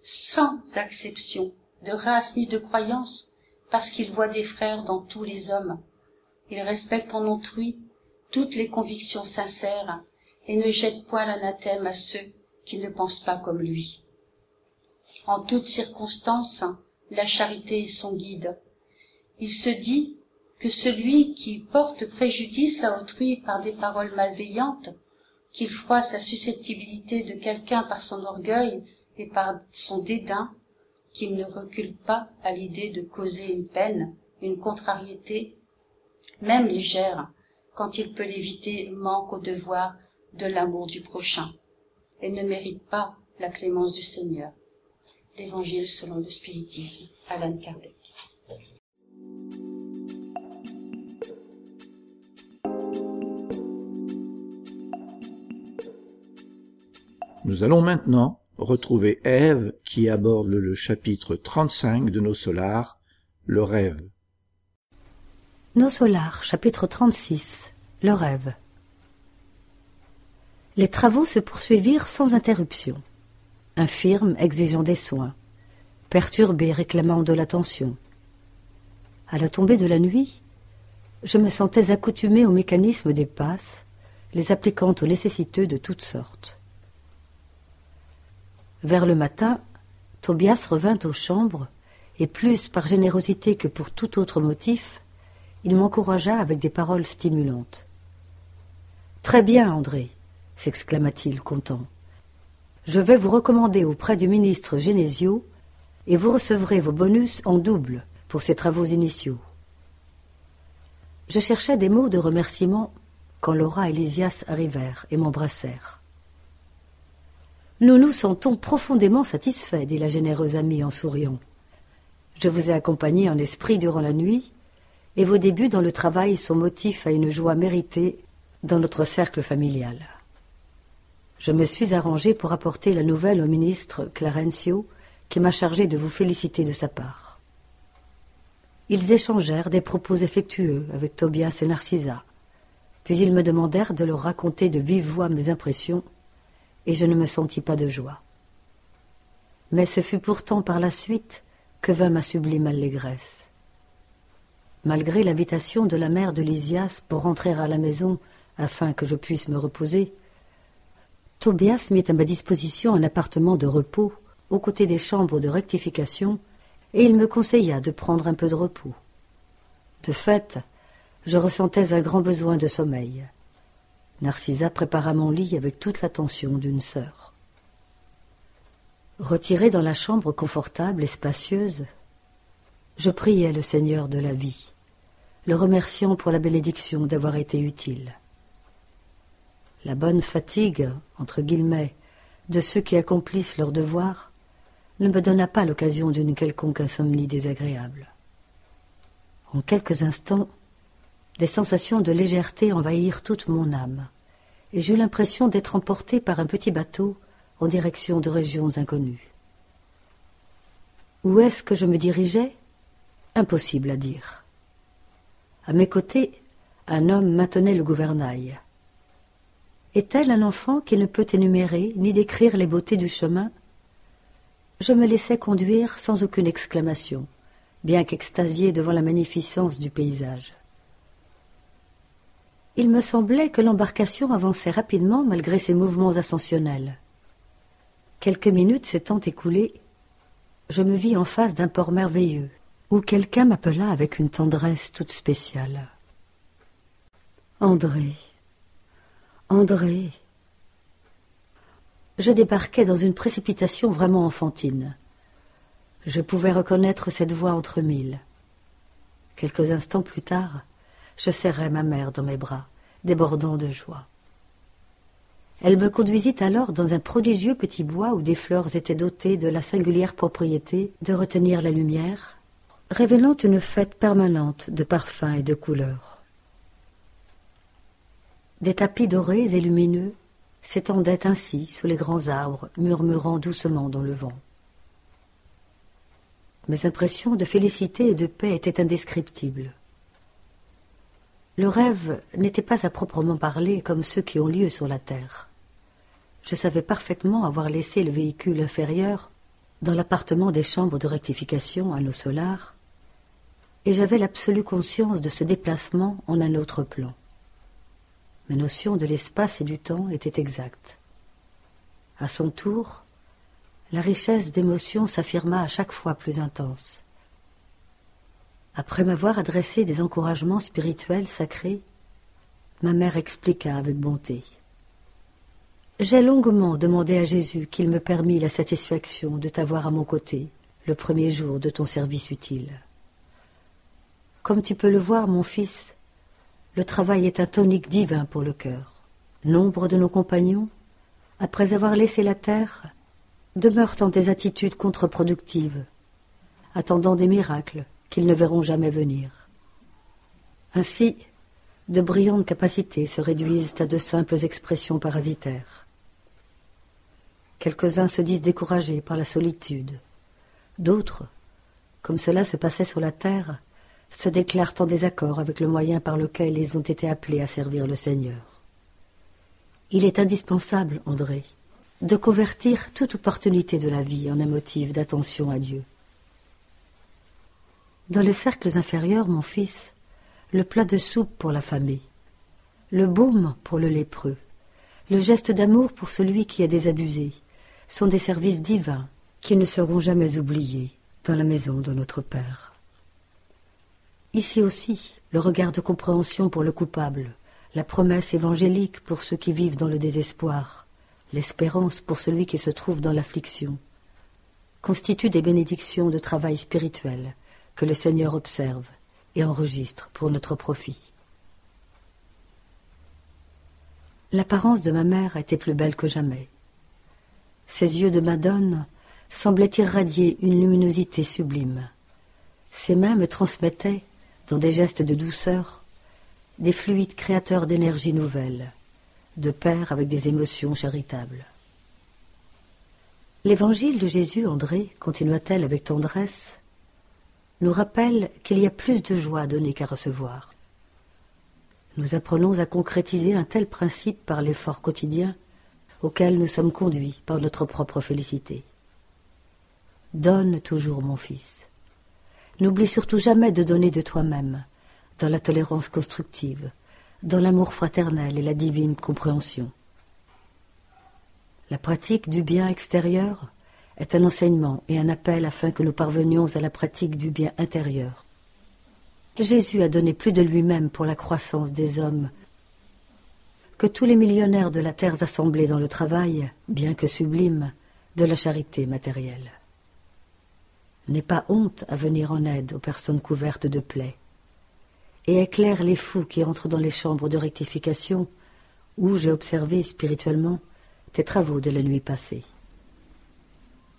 sans exception de race ni de croyance, parce qu'il voit des frères dans tous les hommes. Il respecte en autrui toutes les convictions sincères et ne jette point l'anathème à ceux qui ne pensent pas comme lui. En toutes circonstances, la charité est son guide. Il se dit que celui qui porte préjudice à autrui par des paroles malveillantes, qu'il froisse la susceptibilité de quelqu'un par son orgueil et par son dédain, qu'il ne recule pas à l'idée de causer une peine, une contrariété, même légère, quand il peut l'éviter, manque au devoir de l'amour du prochain, et ne mérite pas la clémence du Seigneur. L'Évangile selon le spiritisme, Alan Kardec. Nous allons maintenant retrouver Ève qui aborde le chapitre 35 de nos solars, le rêve. Nos solars, chapitre 36, le rêve. Les travaux se poursuivirent sans interruption. Infirme, exigeant des soins, perturbé, réclamant de l'attention. À la tombée de la nuit, je me sentais accoutumé au mécanisme des passes, les appliquant aux nécessiteux de toutes sortes. Vers le matin, Tobias revint aux chambres, et plus par générosité que pour tout autre motif, il m'encouragea avec des paroles stimulantes. Très bien, André, s'exclama-t-il content. Je vais vous recommander auprès du ministre Genesio, et vous recevrez vos bonus en double pour ces travaux initiaux. Je cherchais des mots de remerciement quand Laura et Lysias arrivèrent et m'embrassèrent. Nous nous sentons profondément satisfaits, dit la généreuse amie en souriant. Je vous ai accompagné en esprit durant la nuit, et vos débuts dans le travail sont motifs à une joie méritée dans notre cercle familial. Je me suis arrangé pour apporter la nouvelle au ministre Clarencio, qui m'a chargé de vous féliciter de sa part. Ils échangèrent des propos effectueux avec Tobias et Narcissa, puis ils me demandèrent de leur raconter de vive voix mes impressions, et je ne me sentis pas de joie. Mais ce fut pourtant par la suite que vint ma sublime allégresse. Malgré l'invitation de la mère de Lysias pour rentrer à la maison afin que je puisse me reposer, Tobias mit à ma disposition un appartement de repos aux côtés des chambres de rectification, et il me conseilla de prendre un peu de repos. De fait, je ressentais un grand besoin de sommeil. Narcissa prépara mon lit avec toute l'attention d'une sœur. Retiré dans la chambre confortable et spacieuse, je priais le Seigneur de la vie, le remerciant pour la bénédiction d'avoir été utile. La bonne fatigue, entre guillemets, de ceux qui accomplissent leur devoir ne me donna pas l'occasion d'une quelconque insomnie désagréable. En quelques instants, des sensations de légèreté envahirent toute mon âme, et j'eus l'impression d'être emporté par un petit bateau en direction de régions inconnues. Où est-ce que je me dirigeais? Impossible à dire. À mes côtés, un homme maintenait le gouvernail. Est-elle un enfant qui ne peut énumérer ni décrire les beautés du chemin? Je me laissais conduire sans aucune exclamation, bien qu'extasié devant la magnificence du paysage. Il me semblait que l'embarcation avançait rapidement malgré ses mouvements ascensionnels. Quelques minutes s'étant écoulées, je me vis en face d'un port merveilleux, où quelqu'un m'appela avec une tendresse toute spéciale. André, André. Je débarquai dans une précipitation vraiment enfantine. Je pouvais reconnaître cette voix entre mille. Quelques instants plus tard, je serrai ma mère dans mes bras, débordant de joie. Elle me conduisit alors dans un prodigieux petit bois où des fleurs étaient dotées de la singulière propriété de retenir la lumière, révélant une fête permanente de parfums et de couleurs. Des tapis dorés et lumineux s'étendaient ainsi sous les grands arbres, murmurant doucement dans le vent. Mes impressions de félicité et de paix étaient indescriptibles. Le rêve n'était pas à proprement parler comme ceux qui ont lieu sur la terre. Je savais parfaitement avoir laissé le véhicule inférieur dans l'appartement des chambres de rectification à nos solars, et j'avais l'absolue conscience de ce déplacement en un autre plan. Mes notions de l'espace et du temps étaient exactes. À son tour, la richesse d'émotions s'affirma à chaque fois plus intense. Après m'avoir adressé des encouragements spirituels sacrés, ma mère expliqua avec bonté. J'ai longuement demandé à Jésus qu'il me permît la satisfaction de t'avoir à mon côté le premier jour de ton service utile. Comme tu peux le voir, mon fils, le travail est un tonique divin pour le cœur. Nombre de nos compagnons, après avoir laissé la terre, demeurent dans des attitudes contre-productives, attendant des miracles, qu'ils ne verront jamais venir. Ainsi, de brillantes capacités se réduisent à de simples expressions parasitaires. Quelques-uns se disent découragés par la solitude. D'autres, comme cela se passait sur la terre, se déclarent en désaccord avec le moyen par lequel ils ont été appelés à servir le Seigneur. Il est indispensable, André, de convertir toute opportunité de la vie en un motif d'attention à Dieu. Dans les cercles inférieurs, mon fils, le plat de soupe pour la famille, le baume pour le lépreux, le geste d'amour pour celui qui est désabusé, sont des services divins qui ne seront jamais oubliés dans la maison de notre Père. Ici aussi, le regard de compréhension pour le coupable, la promesse évangélique pour ceux qui vivent dans le désespoir, l'espérance pour celui qui se trouve dans l'affliction, constituent des bénédictions de travail spirituel que le Seigneur observe et enregistre pour notre profit. L'apparence de ma mère était plus belle que jamais. Ses yeux de madone semblaient irradier une luminosité sublime. Ses mains me transmettaient, dans des gestes de douceur, des fluides créateurs d'énergie nouvelle, de pair avec des émotions charitables. L'évangile de Jésus, André, continua-t-elle avec tendresse, nous rappelle qu'il y a plus de joie à donner qu'à recevoir. Nous apprenons à concrétiser un tel principe par l'effort quotidien auquel nous sommes conduits par notre propre félicité. Donne toujours, mon fils. N'oublie surtout jamais de donner de toi-même, dans la tolérance constructive, dans l'amour fraternel et la divine compréhension. La pratique du bien extérieur est un enseignement et un appel afin que nous parvenions à la pratique du bien intérieur. Jésus a donné plus de lui-même pour la croissance des hommes que tous les millionnaires de la terre assemblés dans le travail, bien que sublime, de la charité matérielle. N'aie pas honte à venir en aide aux personnes couvertes de plaies, et éclaire les fous qui entrent dans les chambres de rectification où j'ai observé spirituellement tes travaux de la nuit passée.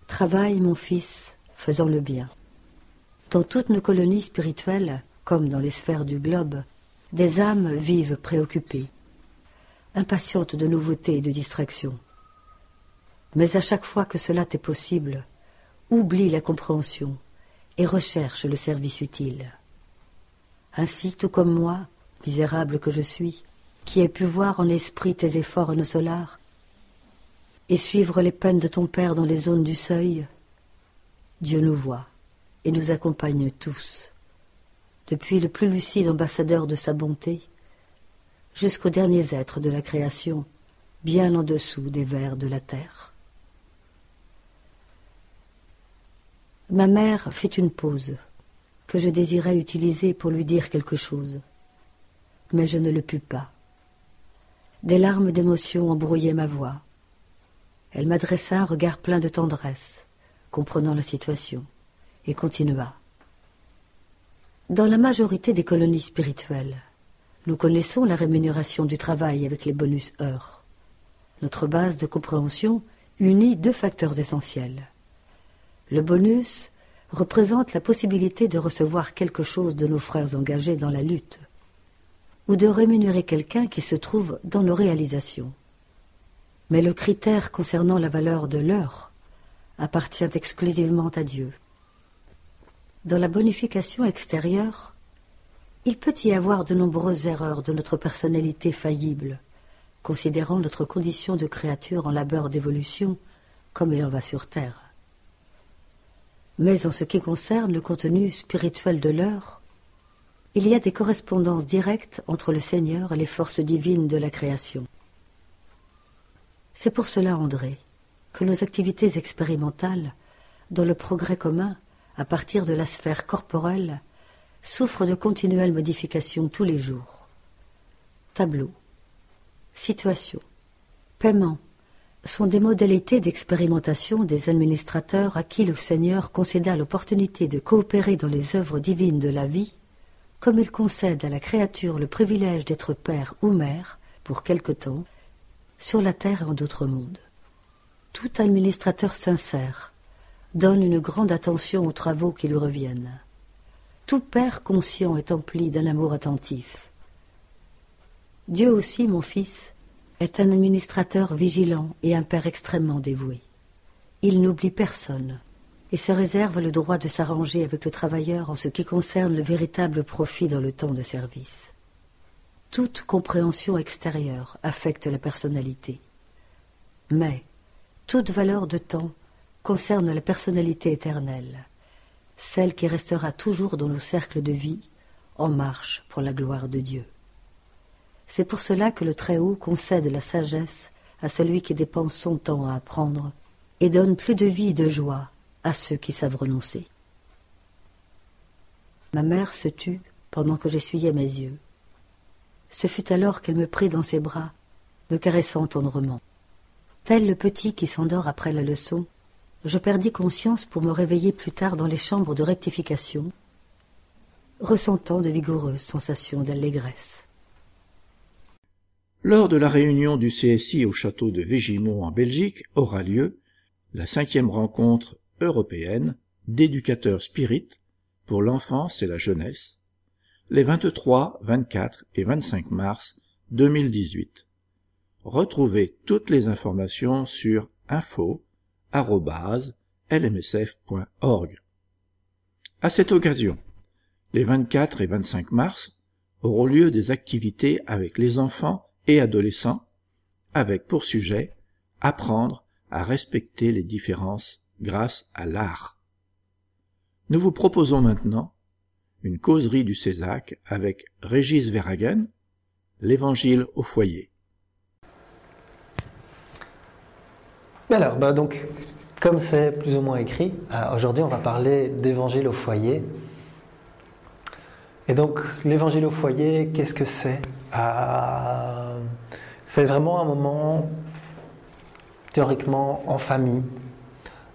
Travaille, mon fils, faisant le bien. Dans toutes nos colonies spirituelles, comme dans les sphères du globe, des âmes vivent préoccupées, impatientes de nouveautés et de distractions. Mais à chaque fois que cela t'est possible, oublie la compréhension et recherche le service utile. Ainsi, tout comme moi, misérable que je suis, qui ai pu voir en esprit tes efforts en solars, et suivre les peines de ton Père dans les zones du seuil, Dieu nous voit et nous accompagne tous, depuis le plus lucide ambassadeur de sa bonté, jusqu'aux derniers êtres de la création, bien en dessous des vers de la terre. Ma mère fit une pause, que je désirais utiliser pour lui dire quelque chose, mais je ne le pus pas. Des larmes d'émotion embrouillaient ma voix. Elle m'adressa un regard plein de tendresse, comprenant la situation, et continua. Dans la majorité des colonies spirituelles, nous connaissons la rémunération du travail avec les bonus heures. Notre base de compréhension unit deux facteurs essentiels. Le bonus représente la possibilité de recevoir quelque chose de nos frères engagés dans la lutte, ou de rémunérer quelqu'un qui se trouve dans nos réalisations mais le critère concernant la valeur de l'heure appartient exclusivement à Dieu. Dans la bonification extérieure, il peut y avoir de nombreuses erreurs de notre personnalité faillible, considérant notre condition de créature en labeur d'évolution comme il en va sur terre. Mais en ce qui concerne le contenu spirituel de l'heure, il y a des correspondances directes entre le Seigneur et les forces divines de la création. C'est pour cela, André, que nos activités expérimentales, dans le progrès commun, à partir de la sphère corporelle, souffrent de continuelles modifications tous les jours. Tableau, situation, paiement. Sont des modalités d'expérimentation des administrateurs à qui le Seigneur concéda l'opportunité de coopérer dans les œuvres divines de la vie, comme il concède à la créature le privilège d'être père ou mère, pour quelque temps, sur la terre et en d'autres mondes. Tout administrateur sincère donne une grande attention aux travaux qui lui reviennent. Tout père conscient est empli d'un amour attentif. Dieu aussi, mon fils, est un administrateur vigilant et un père extrêmement dévoué. Il n'oublie personne et se réserve le droit de s'arranger avec le travailleur en ce qui concerne le véritable profit dans le temps de service. Toute compréhension extérieure affecte la personnalité. Mais toute valeur de temps concerne la personnalité éternelle, celle qui restera toujours dans nos cercles de vie, en marche pour la gloire de Dieu. C'est pour cela que le Très-Haut concède la sagesse à celui qui dépense son temps à apprendre et donne plus de vie et de joie à ceux qui savent renoncer. Ma mère se tut pendant que j'essuyais mes yeux. Ce fut alors qu'elle me prit dans ses bras, me caressant tendrement. Tel le petit qui s'endort après la leçon, je perdis conscience pour me réveiller plus tard dans les chambres de rectification, ressentant de vigoureuses sensations d'allégresse. Lors de la réunion du CSI au château de Végimont en Belgique aura lieu la cinquième rencontre européenne d'éducateurs spirites pour l'enfance et la jeunesse, les 23, 24 et 25 mars 2018. Retrouvez toutes les informations sur info@lmsf.org. À cette occasion, les 24 et 25 mars auront lieu des activités avec les enfants et adolescents avec pour sujet apprendre à respecter les différences grâce à l'art. Nous vous proposons maintenant une causerie du Césac avec Régis Verhagen, l'Évangile au foyer. Alors, bah donc, comme c'est plus ou moins écrit, euh, aujourd'hui on va parler d'évangile au foyer. Et donc, l'évangile au foyer, qu'est-ce que c'est? Euh, C'est vraiment un moment, théoriquement, en famille,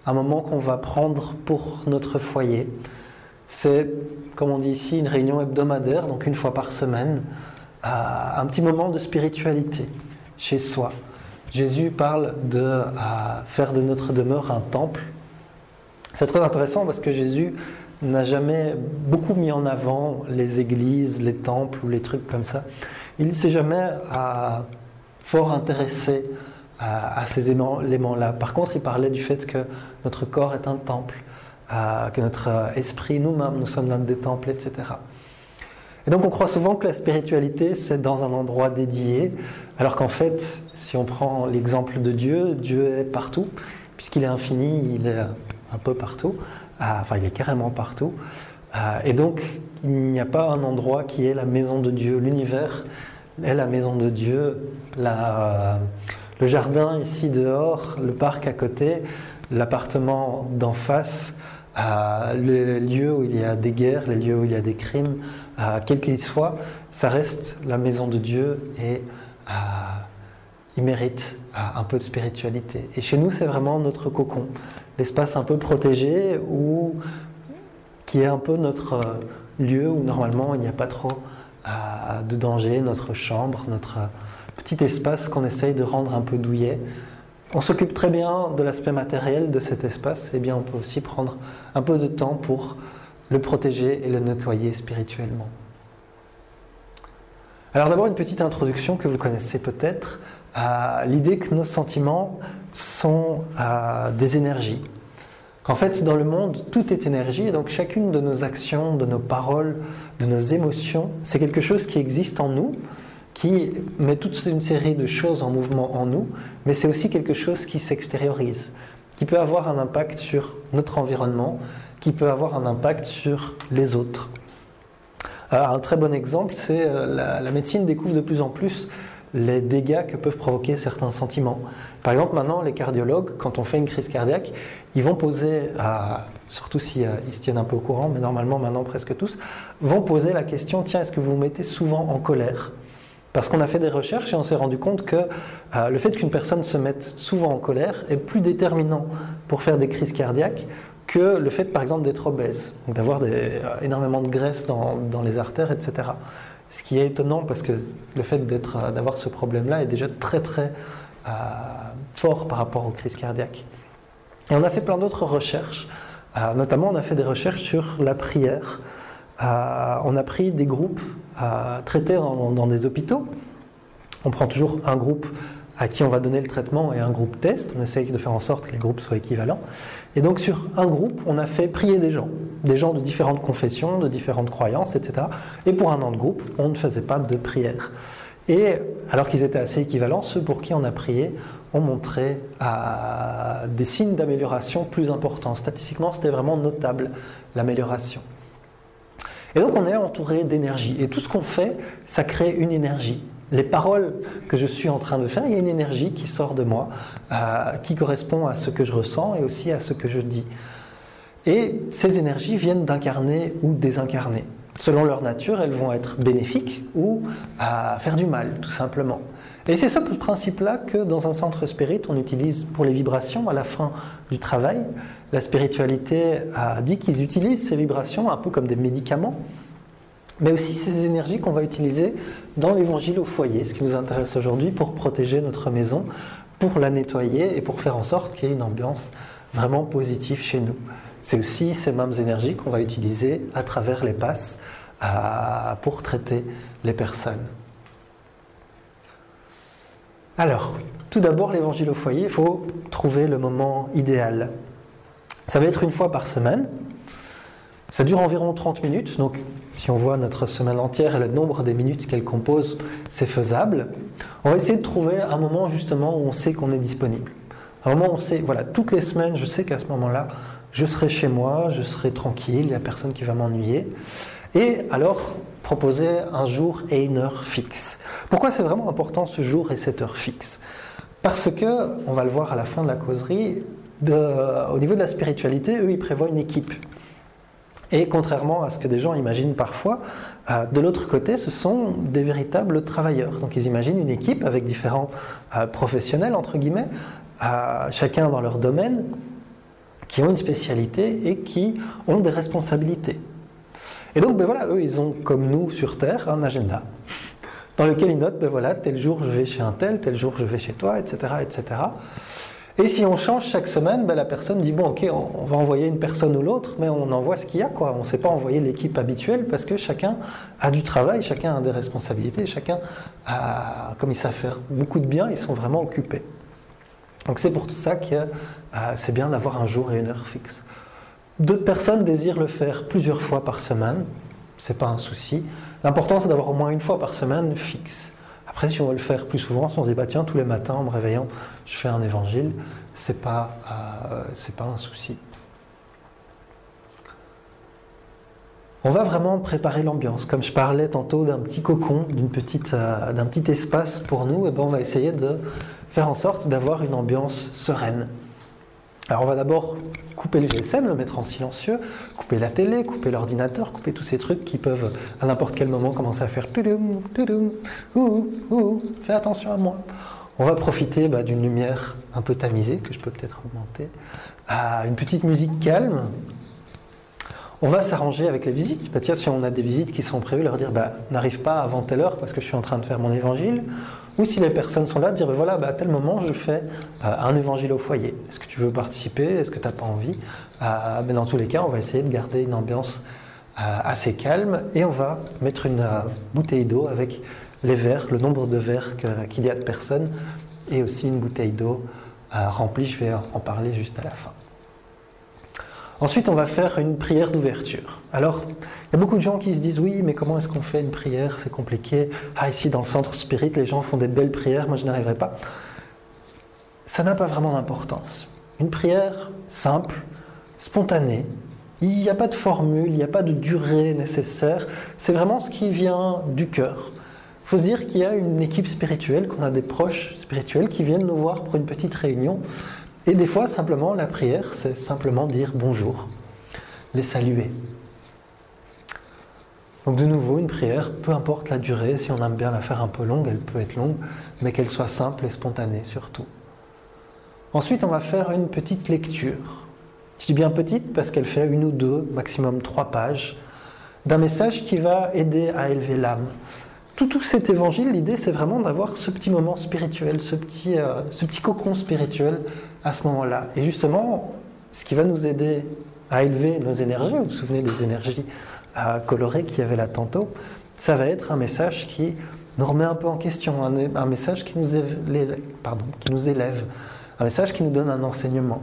un moment qu'on va prendre pour notre foyer. C'est, comme on dit ici, une réunion hebdomadaire, donc une fois par semaine, un petit moment de spiritualité chez soi. Jésus parle de faire de notre demeure un temple. C'est très intéressant parce que Jésus n'a jamais beaucoup mis en avant les églises, les temples ou les trucs comme ça. Il ne s'est jamais fort intéressé à, ces éléments-là. Par contre, il parlait du fait que notre corps est un temple, que notre esprit, nous-mêmes, nous sommes dans des temples, etc. Et donc on croit souvent que la spiritualité, c'est dans un endroit dédié, alors qu'en fait, si on prend l'exemple de Dieu, Dieu est partout, puisqu'il est infini, il est un peu partout, ah, enfin il est carrément partout. Ah, et donc il n'y a pas un endroit qui est la maison de Dieu. L'univers est la maison de Dieu. le jardin ici dehors, le parc à côté, l'appartement d'en face, les lieux où il y a des guerres, les lieux où il y a des crimes, quel qu'il soit, ça reste la maison de Dieu et il mérite un peu de spiritualité. Et chez nous, c'est vraiment notre cocon, l'espace un peu protégé ou qui est un peu notre euh, lieu où normalement il n'y a pas trop de danger, notre chambre, notre petit espace qu'on essaye de rendre un peu douillet. On s'occupe très bien de l'aspect matériel de cet espace, et bien on peut aussi prendre un peu de temps pour le protéger et le nettoyer spirituellement. Alors d'abord une petite introduction que vous connaissez peut-être, à l'idée que nos sentiments sont des énergies. Qu'en fait dans le monde tout est énergie et donc chacune de nos actions, de nos paroles, de nos émotions, c'est quelque chose qui existe en nous, qui met toute une série de choses en mouvement en nous, mais c'est aussi quelque chose qui s'extériorise, qui peut avoir un impact sur notre environnement, qui peut avoir un impact sur les autres. Euh, un très bon exemple, c'est euh, la, médecine découvre de plus en plus les dégâts que peuvent provoquer certains sentiments. Par exemple, maintenant, les cardiologues, quand on fait une crise cardiaque, ils vont poser, surtout s'ils euh, se tiennent un peu au courant, mais normalement maintenant presque tous, vont poser la question, tiens, est-ce que vous vous mettez souvent en colère? Parce qu'on a fait des recherches et on s'est rendu compte que le fait qu'une personne se mette souvent en colère est plus déterminant pour faire des crises cardiaques que le fait, par exemple, d'être obèse, d'avoir euh, énormément de graisse dans, les artères, etc. Ce qui est étonnant parce que le fait euh, d'avoir ce problème-là est déjà très très euh, fort par rapport aux crises cardiaques. Et on a fait plein d'autres recherches, notamment on a fait des recherches sur la prière. on a pris des groupes traités dans des hôpitaux. On prend toujours un groupe à qui on va donner le traitement et un groupe test. On essaye de faire en sorte que les groupes soient équivalents. Et donc sur un groupe, on a fait prier des gens, des gens de différentes confessions, de différentes croyances, etc. Et pour un autre groupe, on ne faisait pas de prière. Et alors qu'ils étaient assez équivalents, ceux pour qui on a prié ont montré des signes d'amélioration plus importants. Statistiquement, c'était vraiment notable l'amélioration. Et donc on est entouré d'énergie. Et tout ce qu'on fait, ça crée une énergie. les paroles que je suis en train de faire, il y a une énergie qui sort de moi, euh, qui correspond à ce que je ressens et aussi à ce que je dis. Et ces énergies viennent d'incarner ou désincarner. Selon leur nature, elles vont être bénéfiques ou à faire du mal, tout simplement. Et c'est ce principe-là que dans un centre spirit, on utilise pour les vibrations à la fin du travail. La spiritualité a dit qu'ils utilisent ces vibrations un peu comme des médicaments, mais aussi ces énergies qu'on va utiliser dans l'évangile au foyer, ce qui nous intéresse aujourd'hui pour protéger notre maison, pour la nettoyer et pour faire en sorte qu'il y ait une ambiance vraiment positive chez nous. C'est aussi ces mêmes énergies qu'on va utiliser à travers les passes pour traiter les personnes. Alors, tout d'abord, l'évangile au foyer, il faut trouver le moment idéal. Ça va être une fois par semaine. Ça dure environ 30 minutes, donc si on voit notre semaine entière et le nombre des minutes qu'elle compose, c'est faisable. On va essayer de trouver un moment justement où on sait qu'on est disponible. Un moment où on sait, voilà, toutes les semaines, je sais qu'à ce moment-là, je serai chez moi, je serai tranquille, il n'y a personne qui va m'ennuyer. Et alors, proposer un jour et une heure fixe. Pourquoi c'est vraiment important ce jour et cette heure fixe? Parce que, on va le voir à la fin de la causerie, au niveau de la spiritualité, eux, ils prévoient une équipe. Et contrairement à ce que des gens imaginent parfois, euh, de l'autre côté, ce sont des véritables travailleurs. Donc ils imaginent une équipe avec différents euh, professionnels, entre guillemets, euh, chacun dans leur domaine, qui ont une spécialité et qui ont des responsabilités. Et donc, ben voilà, eux, ils ont, comme nous sur Terre, un agenda dans lequel ils notent, ben voilà, tel jour je vais chez un tel, tel jour je vais chez toi, etc. etc. Et si on change chaque semaine, ben la personne dit, bon, ok, on, va envoyer une personne ou l'autre, mais on envoie ce qu'il y a, quoi. On ne sait pas envoyer l'équipe habituelle parce que chacun a du travail, chacun a des responsabilités, chacun a, comme ils savent faire beaucoup de bien, ils sont vraiment occupés. Donc c'est pour tout ça que euh, c'est bien d'avoir un jour et une heure fixe. D'autres personnes désirent le faire plusieurs fois par semaine, c'est pas un souci. L'important c'est d'avoir au moins une fois par semaine fixe. Après, si on veut le faire plus souvent, si on se dit bah tiens tous les matins en me réveillant, je fais un évangile, c'est pas euh, pas un souci. On va vraiment préparer l'ambiance. Comme je parlais tantôt d'un petit cocon, euh, d'un petit espace pour nous, et eh ben on va essayer de faire en sorte d'avoir une ambiance sereine. Alors on va d'abord couper le GSM, le mettre en silencieux, couper la télé, couper l'ordinateur, couper tous ces trucs qui peuvent à n'importe quel moment commencer à faire toudoum, toudoum, ouh, ouh, fais attention à moi. On va profiter bah, d'une lumière un peu tamisée, que je peux peut-être augmenter, à une petite musique calme. On va s'arranger avec les visites. Bah, tiens, si on a des visites qui sont prévues, leur dire bah, n'arrive pas avant telle heure parce que je suis en train de faire mon évangile. Ou si les personnes sont là, dire ben voilà, ben à tel moment je fais euh, un évangile au foyer. Est-ce que tu veux participer? Est-ce que tu n'as pas envie? Euh, Mais dans tous les cas, on va essayer de garder une ambiance euh, assez calme et on va mettre une bouteille d'eau avec les verres, le nombre de verres qu'il y a de personnes et aussi une bouteille d'eau remplie. Je vais en parler juste à la fin. Ensuite, on va faire une prière d'ouverture. Alors, il y a beaucoup de gens qui se disent oui, mais comment est-ce qu'on fait une prière? C'est compliqué. Ah, ici dans le centre spirit, les gens font des belles prières, moi je n'arriverai pas. Ça n'a pas vraiment d'importance. Une prière simple, spontanée, il n'y a pas de formule, il n'y a pas de durée nécessaire, c'est vraiment ce qui vient du cœur. Il faut se dire qu'il y a une équipe spirituelle, qu'on a des proches spirituels qui viennent nous voir pour une petite réunion et des fois, simplement, la prière, c'est simplement dire bonjour, les saluer. Donc de nouveau, une prière, peu importe la durée, si on aime bien la faire un peu longue, elle peut être longue, mais qu'elle soit simple et spontanée surtout. Ensuite, on va faire une petite lecture. Je dis bien petite parce qu'elle fait une ou deux, maximum trois pages, d'un message qui va aider à élever l'âme, tout, cet évangile, l'idée, c'est vraiment d'avoir ce petit moment spirituel, ce petit, euh, ce cocon spirituel à ce moment-là. Et justement, ce qui va nous aider à élever nos énergies, vous vous souvenez des énergies euh, colorées qu'il y avait là tantôt, ça va être un message qui nous remet un peu en question, un, message qui nous, élève, qui nous élève, un message qui nous donne un enseignement.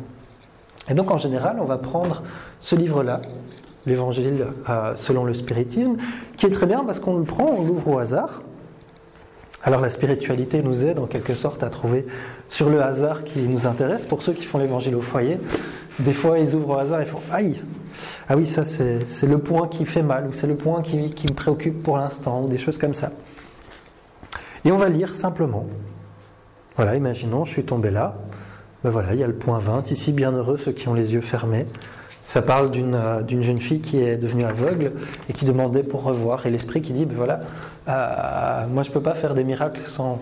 Et donc en général, on va prendre ce livre-là, l'évangile euh, selon le spiritisme, qui est très bien parce qu'on le prend, on l'ouvre au hasard. Alors la spiritualité nous aide en quelque sorte à trouver sur le hasard qui nous intéresse. Pour ceux qui font l'évangile au foyer, des fois ils ouvrent au hasard et font aïe, ah oui ça c'est le point qui fait mal ou c'est le point qui, me préoccupe pour l'instant ou des choses comme ça. Et on va lire simplement. Voilà, imaginons, je suis tombé là. Ben voilà, il y a le point 20. Ici, bienheureux ceux qui ont les yeux fermés. Ça parle euh, d'une jeune fille qui est devenue aveugle et qui demandait pour revoir. Et l'esprit qui dit, ben voilà, euh, moi je ne peux pas faire des miracles sans,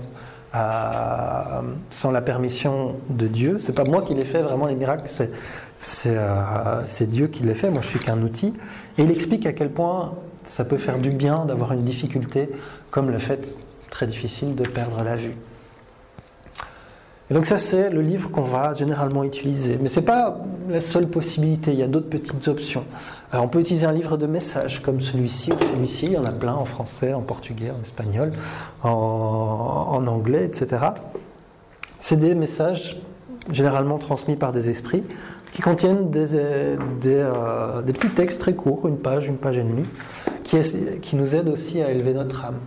euh, sans la permission de Dieu. C'est pas moi qui les fait vraiment les miracles, c'est Dieu qui les fait. Moi je suis qu'un outil. Et il explique à quel point ça peut faire du bien d'avoir une difficulté comme le fait très difficile de perdre la vue. Et donc ça, c'est le livre qu'on va généralement utiliser. Mais ce n'est pas la seule possibilité, il y a d'autres petites options. Alors, on peut utiliser un livre de messages comme celui-ci ou celui-ci, il y en a plein en français, en portugais, en espagnol, en, anglais, etc. C'est des messages généralement transmis par des esprits qui contiennent des, euh, des, petits textes très courts, une page, une page et demie, qui nous aident aussi à élever notre âme.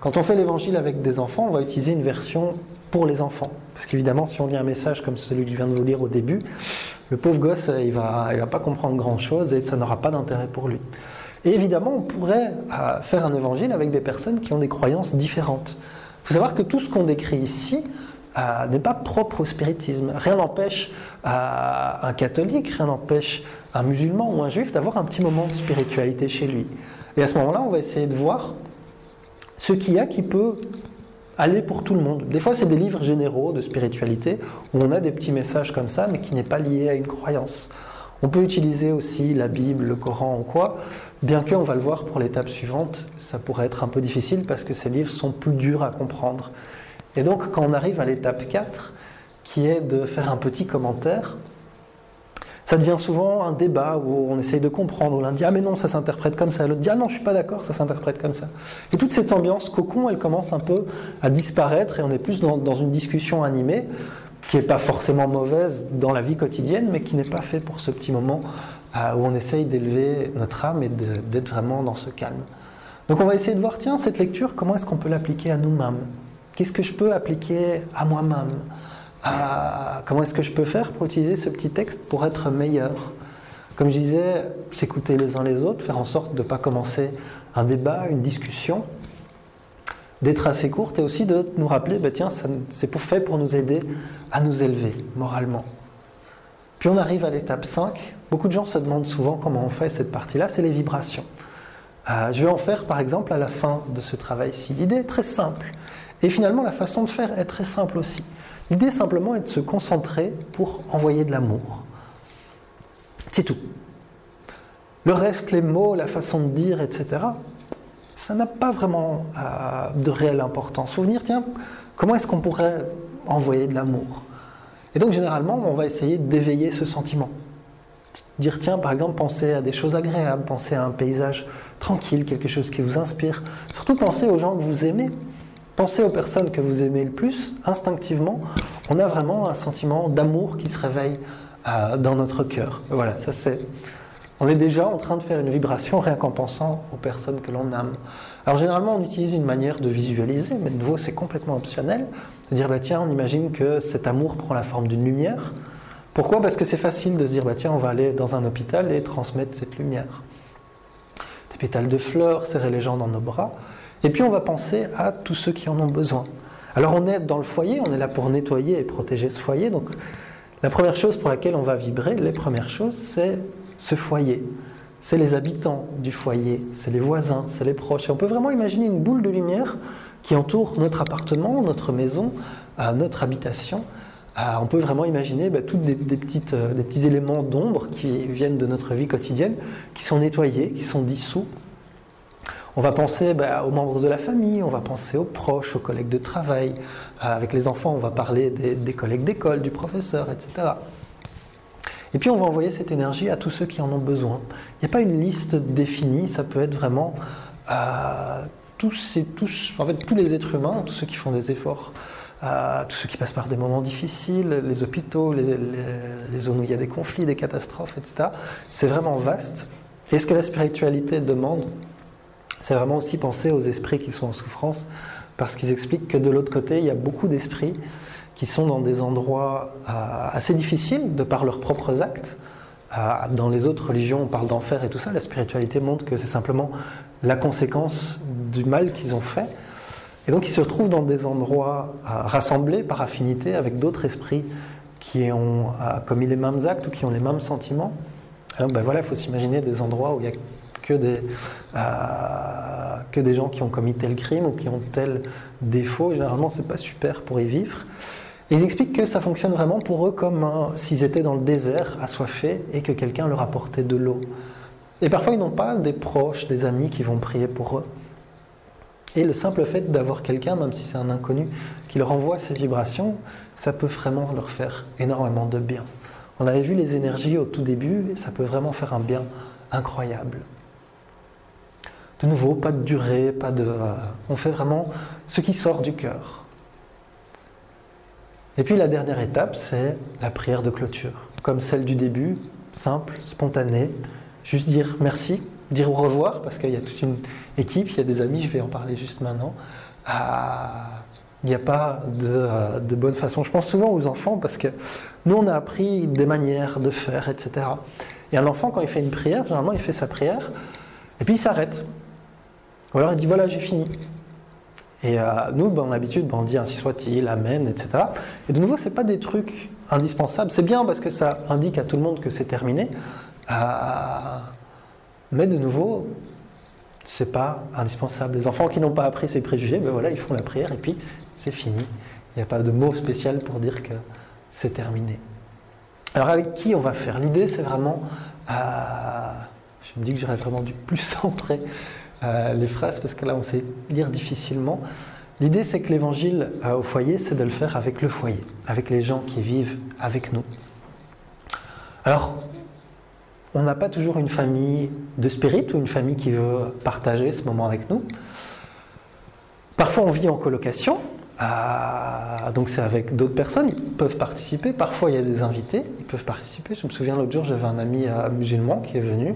Quand on fait l'évangile avec des enfants, on va utiliser une version pour les enfants. Parce qu'évidemment, si on lit un message comme celui que je viens de vous lire au début, le pauvre gosse, euh, il va, il va pas comprendre grand-chose et ça n'aura pas d'intérêt pour lui. Et évidemment, on pourrait euh, faire un évangile avec des personnes qui ont des croyances différentes. Il faut savoir que tout ce qu'on décrit ici euh, n'est pas propre au spiritisme. Rien n'empêche un catholique, rien n'empêche un musulman ou un juif d'avoir un petit moment de spiritualité chez lui. Et à ce moment-là, on va essayer de voir ce qu'il y a qui peut aller pour tout le monde. Des fois, c'est des livres généraux de spiritualité où on a des petits messages comme ça, mais qui n'est pas lié à une croyance. On peut utiliser aussi la Bible, le Coran ou quoi, bien que, on va le voir pour l'étape suivante, ça pourrait être un peu difficile parce que ces livres sont plus durs à comprendre. Et donc, quand on arrive à l'étape 4, qui est de faire un petit commentaire, ça devient souvent un débat où on essaye de comprendre. L'un dit Ah, mais non, ça s'interprète comme ça. L'autre dit Ah, non, je suis pas d'accord, ça s'interprète comme ça. Et toute cette ambiance cocon, elle commence un peu à disparaître et on est plus dans, une discussion animée qui n'est pas forcément mauvaise dans la vie quotidienne, mais qui n'est pas fait pour ce petit moment euh, où on essaye d'élever notre âme et d'être vraiment dans ce calme. Donc on va essayer de voir, tiens, cette lecture, comment est-ce qu'on peut l'appliquer à nous-mêmes? Qu'est-ce que je peux appliquer à moi-même? Comment est-ce que je peux faire pour utiliser ce petit texte pour être meilleur? Comme je disais, s'écouter les uns les autres, faire en sorte de ne pas commencer un débat, une discussion, d'être assez courte et aussi de nous rappeler, bah tiens, c'est fait pour nous aider à nous élever moralement. Puis on arrive à l'étape 5. Beaucoup de gens se demandent souvent comment on fait cette partie-là, c'est les vibrations. Euh, je vais en faire par exemple à la fin de ce travail-ci. L'idée est très simple. Et finalement, la façon de faire est très simple aussi. L'idée simplement est de se concentrer pour envoyer de l'amour. C'est tout. Le reste, les mots, la façon de dire, etc., ça n'a pas vraiment euh, de réelle importance. Il faut venir, tiens, comment est-ce qu'on pourrait envoyer de l'amour? Et donc généralement, on va essayer d'éveiller ce sentiment. Dire, tiens, par exemple, pensez à des choses agréables, pensez à un paysage tranquille, quelque chose qui vous inspire. Surtout pensez aux gens que vous aimez. Pensez aux personnes que vous aimez le plus, instinctivement, on a vraiment un sentiment d'amour qui se réveille euh, dans notre cœur. Voilà, ça c'est. On est déjà en train de faire une vibration rien qu'en pensant aux personnes que l'on aime. Alors généralement, on utilise une manière de visualiser, mais de nouveau, c'est complètement optionnel. De dire, bah, tiens, on imagine que cet amour prend la forme d'une lumière. Pourquoi? Parce que c'est facile de se dire, bah, tiens, on va aller dans un hôpital et transmettre cette lumière. Des pétales de fleurs, serrer les gens dans nos bras. Et puis on va penser à tous ceux qui en ont besoin. Alors on est dans le foyer, on est là pour nettoyer et protéger ce foyer. Donc la première chose pour laquelle on va vibrer, les premières choses, c'est ce foyer. C'est les habitants du foyer, c'est les voisins, c'est les proches. Et on peut vraiment imaginer une boule de lumière qui entoure notre appartement, notre maison, euh, notre habitation. Euh, on peut vraiment imaginer bah, tous des, euh, des petits éléments d'ombre qui viennent de notre vie quotidienne, qui sont nettoyés, qui sont dissous on va penser bah, aux membres de la famille, on va penser aux proches, aux collègues de travail. Euh, avec les enfants, on va parler des, collègues d'école, du professeur, etc. Et puis on va envoyer cette énergie à tous ceux qui en ont besoin. Il n'y a pas une liste définie, ça peut être vraiment euh, tous, tous, en fait, tous les êtres humains, tous ceux qui font des efforts, euh, tous ceux qui passent par des moments difficiles, les hôpitaux, les, les zones où il y a des conflits, des catastrophes, etc. C'est vraiment vaste. Et ce que la spiritualité demande, c'est vraiment aussi penser aux esprits qui sont en souffrance, parce qu'ils expliquent que de l'autre côté, il y a beaucoup d'esprits qui sont dans des endroits euh, assez difficiles de par leurs propres actes. Euh, dans les autres religions, on parle d'enfer et tout ça. La spiritualité montre que c'est simplement la conséquence du mal qu'ils ont fait. Et donc ils se retrouvent dans des endroits rassemblés par affinité avec d'autres esprits qui ont commis les mêmes actes ou qui ont les mêmes sentiments. Alors ben voilà, il faut s'imaginer des endroits où il n'y a que des, que des gens qui ont commis tel crime ou qui ont tel défaut. Généralement, c'est pas super pour y vivre. ils expliquent que ça fonctionne vraiment pour eux comme s'ils étaient dans le désert, assoiffés, et que quelqu'un leur apportait de l'eau. Et parfois, ils n'ont pas des proches, des amis qui vont prier pour eux. Et le simple fait d'avoir quelqu'un, même si c'est un inconnu, qui leur envoie ces vibrations, ça peut vraiment leur faire énormément de bien. On avait vu les énergies au tout début, et ça peut vraiment faire un bien incroyable. De nouveau, pas de durée, pas de. Euh, on fait vraiment ce qui sort du cœur. Et puis la dernière étape, c'est la prière de clôture. Comme celle du début, simple, spontanée, juste dire merci, dire au revoir, parce qu'il y a toute une équipe, il y a des amis, je vais en parler juste maintenant. Ah, il n'y a pas de, de, bonne façon. Je pense souvent aux enfants parce que nous, on a appris des manières de faire, etc. Et un enfant, quand il fait une prière, généralement, il fait sa prière et puis il s'arrête. Ou alors il dit voilà, j'ai fini. Et euh, nous, ben, en habitude, ben, on dit ainsi soit-il, amen, etc. Et de nouveau, ce n'est pas des trucs indispensables. C'est bien parce que ça indique à tout le monde que c'est terminé. Euh, mais de nouveau, c'est pas indispensable. Les enfants qui n'ont pas appris ces préjugés, ben voilà, ils font la prière et puis c'est fini. Il n'y a pas de mot spécial pour dire que c'est terminé. Alors avec qui on va faire? L'idée, c'est vraiment, euh, je me dis que j'aurais vraiment dû plus centrer euh, les phrases parce que là, on sait lire difficilement. L'idée, c'est que l'évangile euh, au foyer, c'est de le faire avec le foyer, avec les gens qui vivent avec nous. Alors, on n'a pas toujours une famille de spirit ou une famille qui veut partager ce moment avec nous. Parfois, on vit en colocation, euh, donc c'est avec d'autres personnes, ils peuvent participer. Parfois, il y a des invités, ils peuvent participer. Je me souviens l'autre jour, j'avais un ami musulman qui est venu.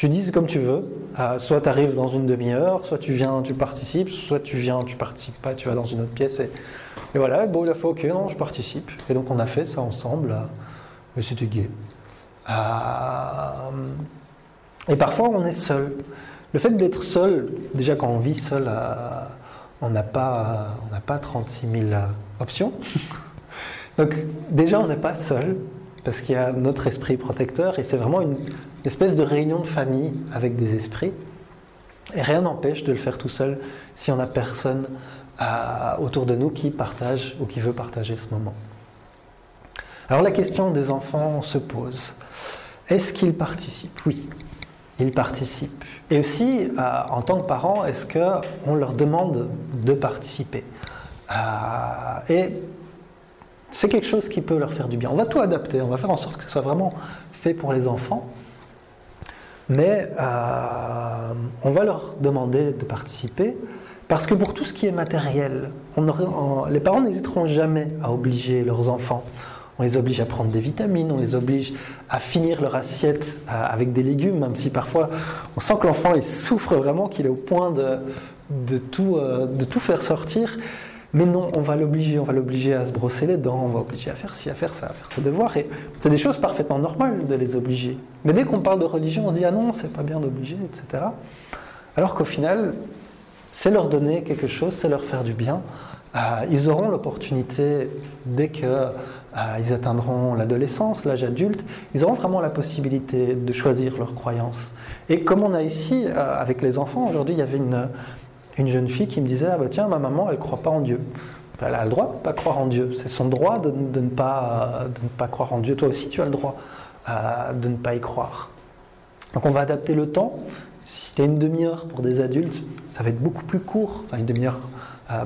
Je dis comme tu veux. Euh, soit tu arrives dans une demi-heure, soit tu viens, tu participes, soit tu viens, tu participes pas, tu vas dans une autre pièce. Et, voilà, bon, il a fait ok, non, je participe. Et donc on a fait ça ensemble. et c'était gay. Euh, et parfois, on est seul. Le fait d'être seul, déjà quand on vit seul, euh, on n'a pas, pas 36 000 options. Donc déjà, on n'est pas seul, parce qu'il y a notre esprit protecteur, et c'est vraiment une espèce de réunion de famille avec des esprits. Et rien n'empêche de le faire tout seul si on n'a personne euh, autour de nous qui partage ou qui veut partager ce moment. Alors la question des enfants se pose. Est-ce qu'ils participent? Oui, ils participent. Et aussi, euh, en tant que parents, est-ce qu'on leur demande de participer? Euh, Et c'est quelque chose qui peut leur faire du bien. On va tout adapter, on va faire en sorte que ce soit vraiment fait pour les enfants. Mais euh, on va leur demander de participer parce que pour tout ce qui est matériel, les parents n'hésiteront jamais à obliger leurs enfants on les oblige à prendre des vitamines, on les oblige à finir leur assiette euh, avec des légumes, même si parfois on sent que l'enfant souffre vraiment, qu'il est au point de, euh, de tout faire sortir. Mais non, on va l'obliger, on va l'obliger à se brosser les dents, on va l'obliger à faire ci, à faire ça, à faire ses devoirs. Et c'est des choses parfaitement normales de les obliger. Mais dès qu'on parle de religion, on se dit ah non, c'est pas bien d'obliger, etc. Alors qu'au final, c'est leur donner quelque chose, c'est leur faire du bien. Euh, ils auront l'opportunité, dès qu'ils euh, atteindront l'adolescence, l'âge adulte, ils auront vraiment la possibilité de choisir leurs croyances. Et comme on a ici, euh, avec les enfants, aujourd'hui, il y avait une, une, jeune fille qui me disait Ah bah tiens, ma maman, elle croit pas en Dieu. Elle a le droit de ne pas croire en Dieu. C'est son droit de, ne pas, croire en Dieu. Toi aussi, tu as le droit de ne pas y croire. Donc on va adapter le temps. Si c'était une demi-heure pour des adultes, ça va être beaucoup plus court. Enfin, une demi-heure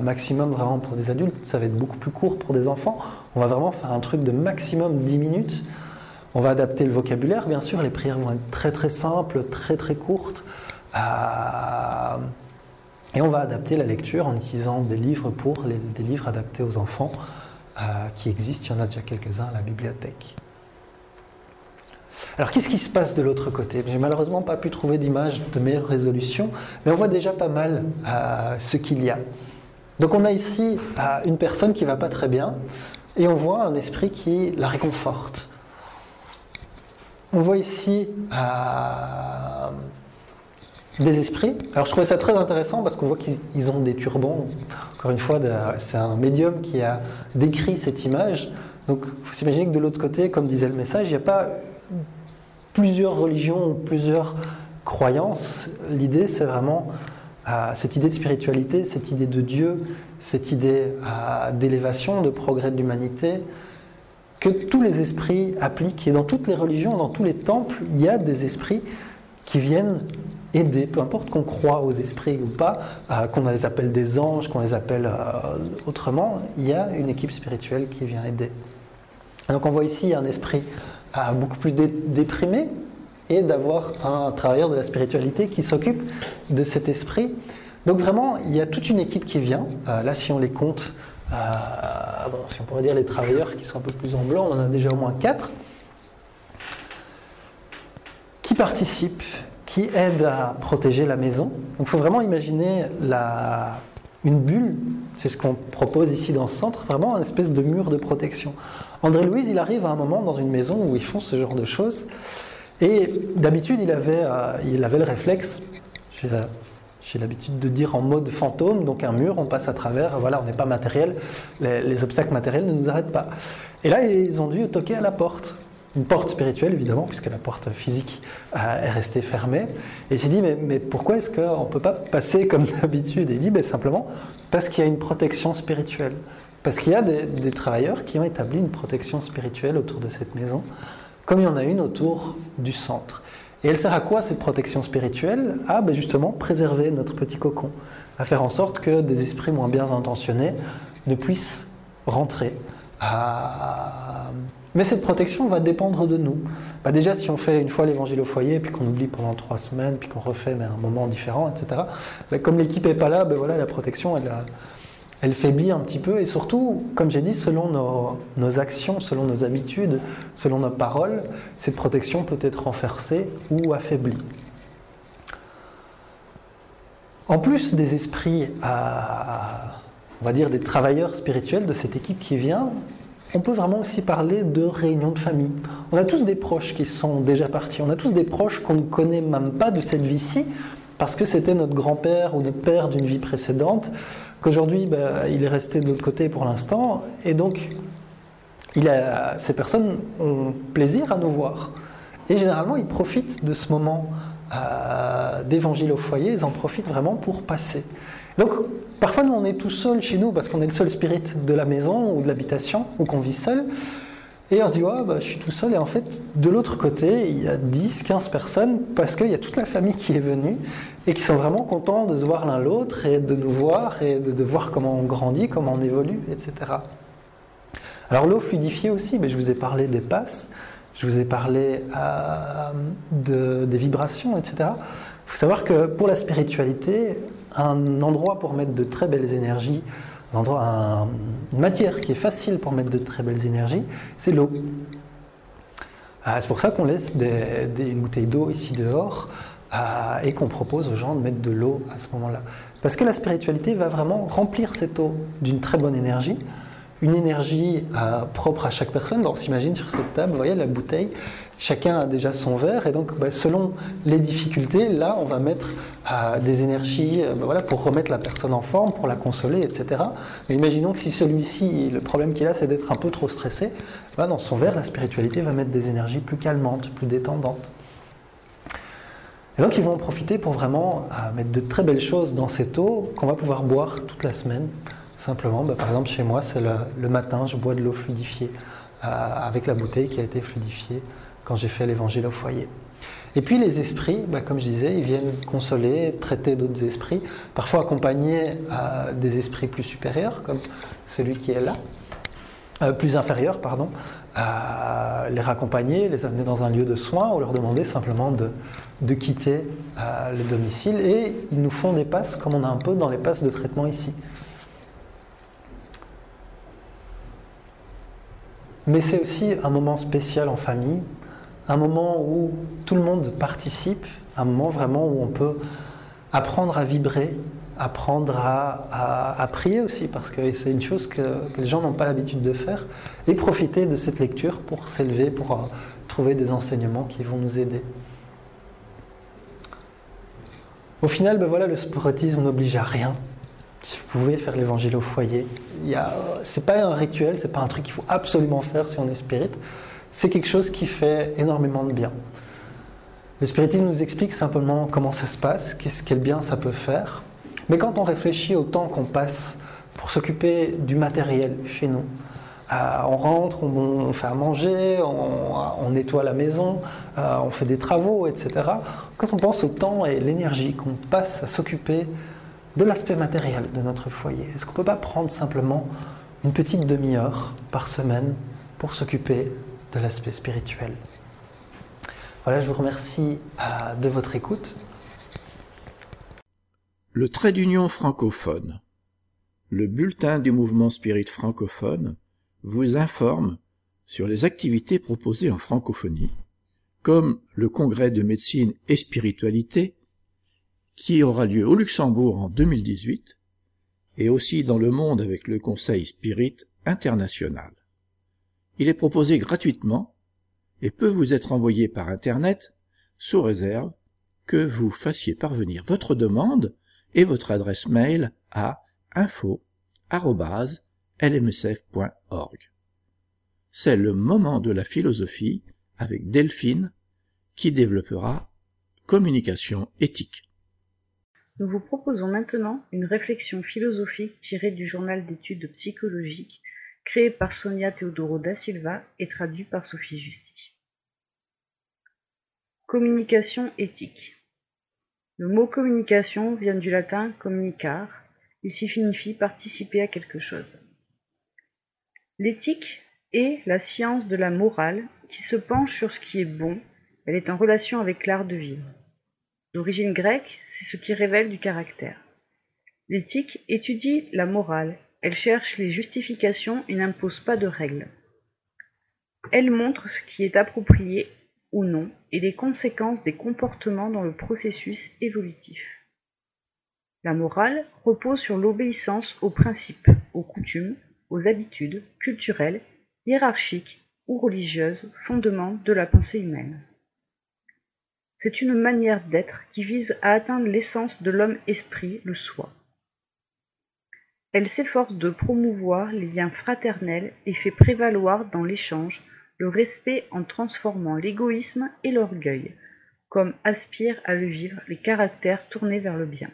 maximum vraiment pour des adultes, ça va être beaucoup plus court pour des enfants. On va vraiment faire un truc de maximum 10 minutes. On va adapter le vocabulaire, bien sûr, les prières vont être très très simples, très très courtes. Euh, et on va adapter la lecture en utilisant des livres pour les, des livres adaptés aux enfants euh, qui existent. Il y en a déjà quelques-uns à la bibliothèque. Alors qu'est-ce qui se passe de l'autre côté? J'ai malheureusement pas pu trouver d'image de meilleure résolution, mais on voit déjà pas mal euh, ce qu'il y a. Donc on a ici euh, une personne qui va pas très bien et on voit un esprit qui la réconforte. On voit ici des esprits. Alors je trouvais ça très intéressant parce qu'on voit qu'ils ont des turbans. Encore une fois, c'est un médium qui a décrit cette image. Donc il faut s'imaginer que de l'autre côté, comme disait le message, il n'y a pas plusieurs religions, plusieurs croyances. L'idée, c'est vraiment euh, cette idée de spiritualité, cette idée de Dieu, cette idée euh, d'élévation, de progrès de l'humanité, que tous les esprits appliquent. Et dans toutes les religions, dans tous les temples, il y a des esprits qui viennent aider, peu importe qu'on croit aux esprits ou pas, euh, qu'on les appelle des anges, qu'on les appelle autrement, il y a une équipe spirituelle qui vient aider. Donc on voit ici un esprit beaucoup plus déprimé, et d'avoir un travailleur de la spiritualité qui s'occupe de cet esprit. Donc vraiment, il y a toute une équipe qui vient. Euh, là, si on les compte, euh, si on pourrait dire les travailleurs qui sont un peu plus en blanc, on en a déjà au moins quatre, qui participent, qui aident à protéger la maison. Donc il faut vraiment imaginer la, une bulle, c'est ce qu'on propose ici dans ce centre, vraiment un espèce de mur de protection. André Louise, il arrive à un moment dans une maison où ils font ce genre de choses. Et d'habitude, il avait, euh, il avait le réflexe, j'ai l'habitude de dire en mode fantôme, donc un mur, on passe à travers, voilà, on n'est pas matériel, les, obstacles matériels ne nous arrêtent pas. Et là, ils ont dû toquer à la porte. Une porte spirituelle, évidemment, puisque la porte physique euh, est restée fermée. Et il s'est dit, mais, mais pourquoi est-ce qu'on ne peut pas passer comme d'habitude? Et il dit, ben, simplement, parce qu'il y a une protection spirituelle. Parce qu'il y a des travailleurs qui ont établi une protection spirituelle autour de cette maison comme il y en a une autour du centre. Et elle sert à quoi cette protection spirituelle? À ben justement préserver notre petit cocon, à faire en sorte que des esprits moins bien intentionnés ne puissent rentrer. Mais cette protection va dépendre de nous. Bah déjà, si on fait une fois l'évangile au foyer, puis qu'on oublie pendant trois semaines, puis qu'on refait mais à un moment différent, etc., bah, comme l'équipe n'est pas là, ben voilà, la protection, elle, faiblit un petit peu et surtout, comme j'ai dit, selon nos, actions, selon nos habitudes, selon nos paroles, cette protection peut être renforcée ou affaiblie. En plus des esprits, on va dire des travailleurs spirituels de cette équipe qui vient, on peut vraiment aussi parler de réunions de famille. On a tous des proches qui sont déjà partis, on a tous des proches qu'on ne connaît même pas de cette vie-ci, parce que c'était notre grand-père ou notre père d'une vie précédente, qu'aujourd'hui bah, il est resté de l'autre côté pour l'instant, et donc ces personnes ont plaisir à nous voir. Et généralement, ils profitent de ce moment euh, d'évangile au foyer, ils en profitent vraiment pour passer. Donc, parfois, nous, on est tout seul chez nous parce qu'on est le seul spirit de la maison ou de l'habitation, ou qu'on vit seul. Et on se dit, bah, je suis tout seul. Et en fait, de l'autre côté, il y a 10, 15 personnes parce qu'il y a toute la famille qui est venue et qui sont vraiment contents de se voir l'un l'autre et de nous voir et de, voir comment on grandit, comment on évolue, etc. Alors l'eau fluidifiée aussi, mais je vous ai parlé des passes, je vous ai parlé euh, de, des vibrations, etc. Il faut savoir que pour la spiritualité, un endroit pour mettre de très belles énergies, un endroit, une matière qui est facile pour mettre de très belles énergies, c'est l'eau. Ah, c'est pour ça qu'on laisse des, une bouteille d'eau ici dehors euh, et qu'on propose aux gens de mettre de l'eau à ce moment-là. Parce que la spiritualité va vraiment remplir cette eau d'une très bonne énergie, une énergie euh, propre à chaque personne. on s'imagine sur cette table, vous voyez la bouteille, chacun a déjà son verre, et donc bah, selon les difficultés, là on va mettre euh, des énergies bah, voilà, pour remettre la personne en forme, pour la consoler, etc. Mais imaginons que si celui-ci, le problème qu'il a, c'est d'être un peu trop stressé, bah, dans son verre, la spiritualité va mettre des énergies plus calmantes, plus détendantes. Et donc ils vont en profiter pour vraiment euh, mettre de très belles choses dans cette eau qu'on va pouvoir boire toute la semaine. Simplement, bah, par exemple chez moi, c'est le, matin, je bois de l'eau fluidifiée euh, avec la bouteille qui a été fluidifiée quand j'ai fait l'évangile au foyer. Et puis les esprits, bah, comme je disais, ils viennent consoler, traiter d'autres esprits, parfois accompagner euh, des esprits plus supérieurs, comme celui qui est là, plus inférieur, pardon, les raccompagner, les amener dans un lieu de soins ou leur demander simplement de, quitter euh, le domicile et ils nous font des passes comme on a un peu dans les passes de traitement ici. Mais c'est aussi un moment spécial en famille, un moment où tout le monde participe, un moment vraiment où on peut apprendre à vibrer, apprendre à, prier aussi, parce que c'est une chose que, les gens n'ont pas l'habitude de faire, et profiter de cette lecture pour s'élever, pour euh, trouver des enseignements qui vont nous aider. Au final, ben voilà, le spiritisme n'oblige à rien. Si vous pouvez faire l'évangile au foyer, ce n'est pas un rituel, c'est pas un truc qu'il faut absolument faire si on est spirit. C'est quelque chose qui fait énormément de bien. Le spiritisme nous explique simplement comment ça se passe, quel bien ça peut faire. Mais quand on réfléchit au temps qu'on passe pour s'occuper du matériel chez nous, euh, on rentre, on, fait à manger, on, nettoie la maison, euh, on fait des travaux, etc. Quand on pense au temps et l'énergie qu'on passe à s'occuper de l'aspect matériel de notre foyer, est-ce qu'on ne peut pas prendre simplement une petite demi-heure par semaine pour s'occuper de l'aspect spirituel? Voilà, je vous remercie euh, de votre écoute. Le trait d'union francophone. Le bulletin du mouvement spirit francophone vous informe sur les activités proposées en francophonie, comme le congrès de médecine et spiritualité, qui aura lieu au Luxembourg en 2018, et aussi dans le monde avec le Conseil Spirit international. Il est proposé gratuitement et peut vous être envoyé par Internet sous réserve que vous fassiez parvenir votre demande et votre adresse mail à info lmsf.org. C'est le moment de la philosophie avec Delphine qui développera communication éthique. Nous vous proposons maintenant une réflexion philosophique tirée du journal d'études psychologiques créé par Sonia Teodoro da Silva et traduit par Sophie Justi. Communication éthique. Le mot communication vient du latin communicar, il signifie participer à quelque chose. L'éthique est la science de la morale qui se penche sur ce qui est bon, elle est en relation avec l'art de vivre. D'origine grecque, c'est ce qui révèle du caractère. L'éthique étudie la morale, elle cherche les justifications et n'impose pas de règles. Elle montre ce qui est approprié ou non et les conséquences des comportements dans le processus évolutif. La morale repose sur l'obéissance aux principes, aux coutumes, aux habitudes culturelles, hiérarchiques ou religieuses, fondements de la pensée humaine. C'est une manière d'être qui vise à atteindre l'essence de l'homme-esprit, le soi. Elle s'efforce de promouvoir les liens fraternels et fait prévaloir dans l'échange le respect en transformant l'égoïsme et l'orgueil, comme aspirent à le vivre les caractères tournés vers le bien.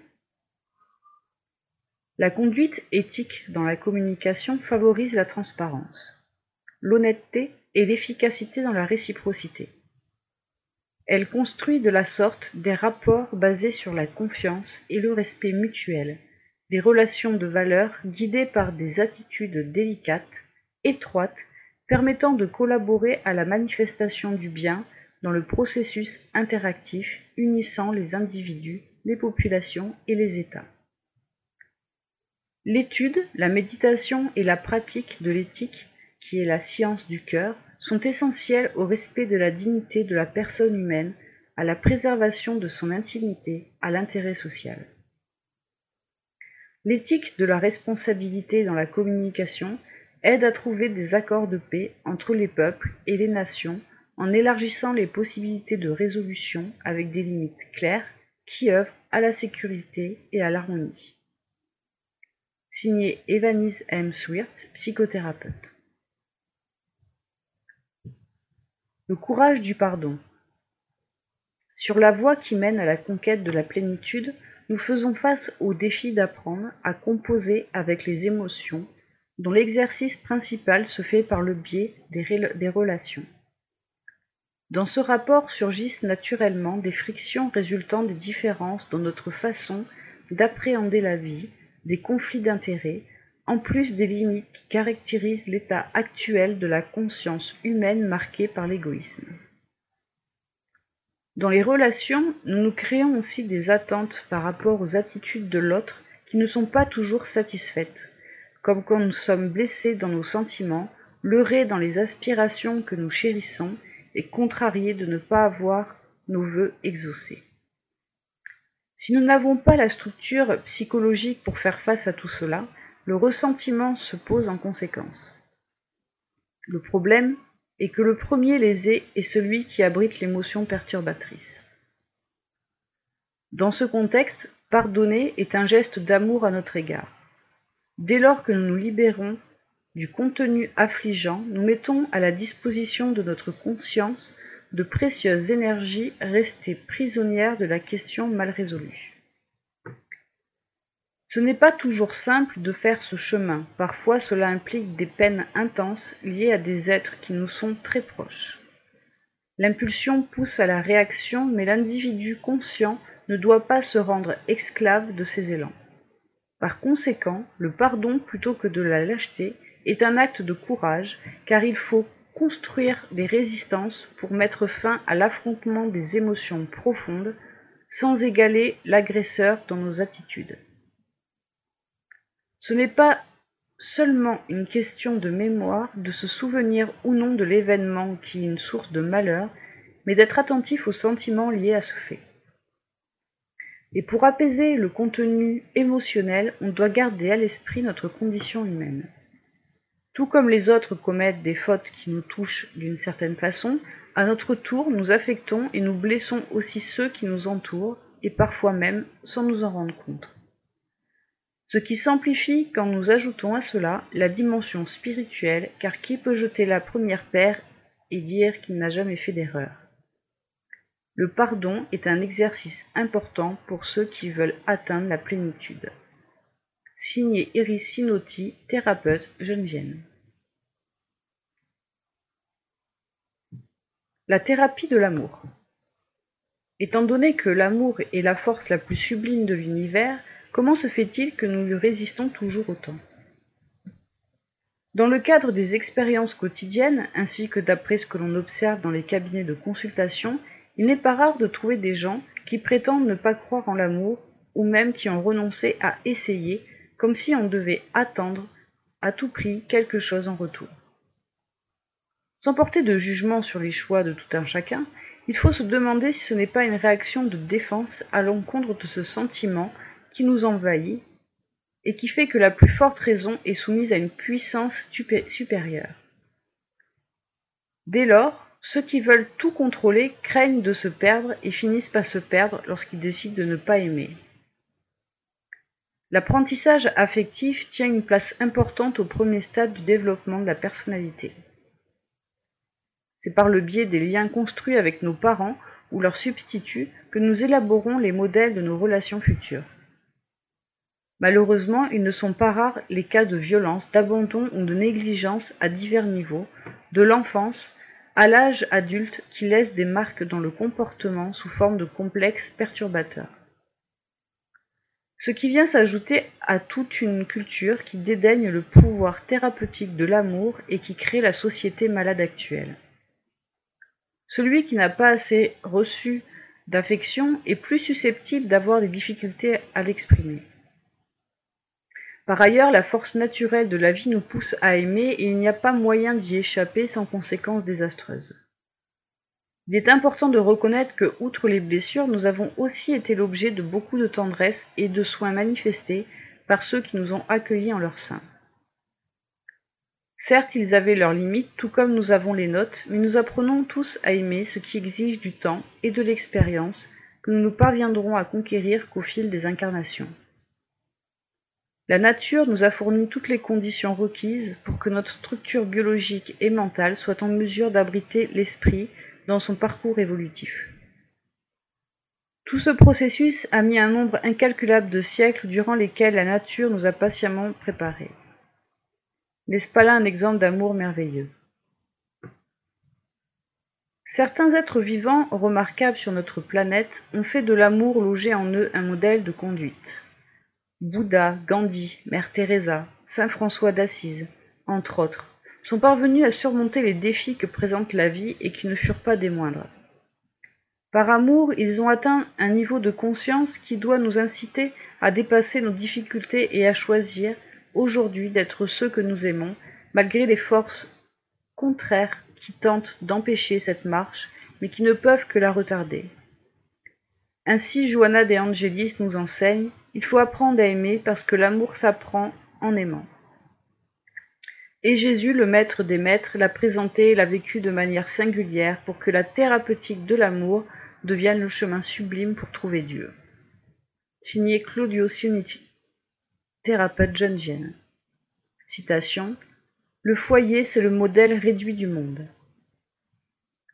La conduite éthique dans la communication favorise la transparence, l'honnêteté et l'efficacité dans la réciprocité. Elle construit de la sorte des rapports basés sur la confiance et le respect mutuel, des relations de valeur guidées par des attitudes délicates, étroites, permettant de collaborer à la manifestation du bien dans le processus interactif unissant les individus, les populations et les États. L'étude, la méditation et la pratique de l'éthique, qui est la science du cœur, sont essentielles au respect de la dignité de la personne humaine, à la préservation de son intimité, à l'intérêt social. L'éthique de la responsabilité dans la communication aide à trouver des accords de paix entre les peuples et les nations en élargissant les possibilités de résolution avec des limites claires qui œuvrent à la sécurité et à l'harmonie. Signé Evanis M. Swirtz, psychothérapeute. Le courage du pardon. Sur la voie qui mène à la conquête de la plénitude, nous faisons face au défi d'apprendre à composer avec les émotions, dont l'exercice principal se fait par le biais des, relations. Dans ce rapport surgissent naturellement des frictions résultant des différences dans notre façon d'appréhender la vie, des conflits d'intérêts, en plus des limites qui caractérisent l'état actuel de la conscience humaine marquée par l'égoïsme. Dans les relations, nous nous créons aussi des attentes par rapport aux attitudes de l'autre qui ne sont pas toujours satisfaites, comme quand nous sommes blessés dans nos sentiments, leurrés dans les aspirations que nous chérissons et contrariés de ne pas avoir nos vœux exaucés. Si nous n'avons pas la structure psychologique pour faire face à tout cela, le ressentiment se pose en conséquence. Le problème est que le premier lésé est celui qui abrite l'émotion perturbatrice. Dans ce contexte, pardonner est un geste d'amour à notre égard. Dès lors que nous nous libérons du contenu affligeant, nous mettons à la disposition de notre conscience de précieuses énergies restées prisonnières de la question mal résolue. Ce n'est pas toujours simple de faire ce chemin, parfois cela implique des peines intenses liées à des êtres qui nous sont très proches. L'impulsion pousse à la réaction, mais l'individu conscient ne doit pas se rendre esclave de ses élans. Par conséquent, le pardon plutôt que de la lâcheté est un acte de courage, car il faut construire des résistances pour mettre fin à l'affrontement des émotions profondes sans égaler l'agresseur dans nos attitudes. Ce n'est pas seulement une question de mémoire, de se souvenir ou non de l'événement qui est une source de malheur, mais d'être attentif aux sentiments liés à ce fait. Et pour apaiser le contenu émotionnel, on doit garder à l'esprit notre condition humaine. Tout comme les autres commettent des fautes qui nous touchent d'une certaine façon, à notre tour nous affectons et nous blessons aussi ceux qui nous entourent, et parfois même sans nous en rendre compte. Ce qui s'amplifie quand nous ajoutons à cela la dimension spirituelle, car qui peut jeter la première paire et dire qu'il n'a jamais fait d'erreur? Le pardon est un exercice important pour ceux qui veulent atteindre la plénitude. Signé Iris Sinotti, thérapeute Geneviève. La thérapie de l'amour. Étant donné que l'amour est la force la plus sublime de l'univers, comment se fait-il que nous lui résistons toujours autant? Dans le cadre des expériences quotidiennes, ainsi que d'après ce que l'on observe dans les cabinets de consultation, il n'est pas rare de trouver des gens qui prétendent ne pas croire en l'amour, ou même qui ont renoncé à essayer, comme si on devait attendre à tout prix quelque chose en retour. Sans porter de jugement sur les choix de tout un chacun, il faut se demander si ce n'est pas une réaction de défense à l'encontre de ce sentiment qui nous envahit et qui fait que la plus forte raison est soumise à une puissance supérieure. Dès lors, ceux qui veulent tout contrôler craignent de se perdre et finissent par se perdre lorsqu'ils décident de ne pas aimer. L'apprentissage affectif tient une place importante au premier stade du développement de la personnalité. C'est par le biais des liens construits avec nos parents ou leurs substituts que nous élaborons les modèles de nos relations futures. Malheureusement, ils ne sont pas rares les cas de violence, d'abandon ou de négligence à divers niveaux, de l'enfance à l'âge adulte qui laisse des marques dans le comportement sous forme de complexes perturbateurs. Ce qui vient s'ajouter à toute une culture qui dédaigne le pouvoir thérapeutique de l'amour et qui crée la société malade actuelle. Celui qui n'a pas assez reçu d'affection est plus susceptible d'avoir des difficultés à l'exprimer. Par ailleurs, la force naturelle de la vie nous pousse à aimer et il n'y a pas moyen d'y échapper sans conséquences désastreuses. Il est important de reconnaître que, outre les blessures, nous avons aussi été l'objet de beaucoup de tendresse et de soins manifestés par ceux qui nous ont accueillis en leur sein. Certes, ils avaient leurs limites, tout comme nous avons les nôtres, mais nous apprenons tous à aimer ce qui exige du temps et de l'expérience que nous ne parviendrons à conquérir qu'au fil des incarnations. La nature nous a fourni toutes les conditions requises pour que notre structure biologique et mentale soit en mesure d'abriter l'esprit dans son parcours évolutif. Tout ce processus a mis un nombre incalculable de siècles durant lesquels la nature nous a patiemment préparés. N'est-ce pas là un exemple d'amour merveilleux? Certains êtres vivants remarquables sur notre planète ont fait de l'amour logé en eux un modèle de conduite. Bouddha, Gandhi, Mère Teresa, saint François d'Assise, entre autres, sont parvenus à surmonter les défis que présente la vie et qui ne furent pas des moindres. Par amour, ils ont atteint un niveau de conscience qui doit nous inciter à dépasser nos difficultés et à choisir, aujourd'hui, d'être ceux que nous aimons, malgré les forces contraires qui tentent d'empêcher cette marche, mais qui ne peuvent que la retarder. Ainsi Johanna de Angelis nous enseigne il faut apprendre à aimer parce que l'amour s'apprend en aimant. Et Jésus, le maître des maîtres, l'a présenté et l'a vécu de manière singulière pour que la thérapeutique de l'amour devienne le chemin sublime pour trouver Dieu. signé Claudio Sioniti, thérapeute genevienne. Citation Le foyer, c'est le modèle réduit du monde.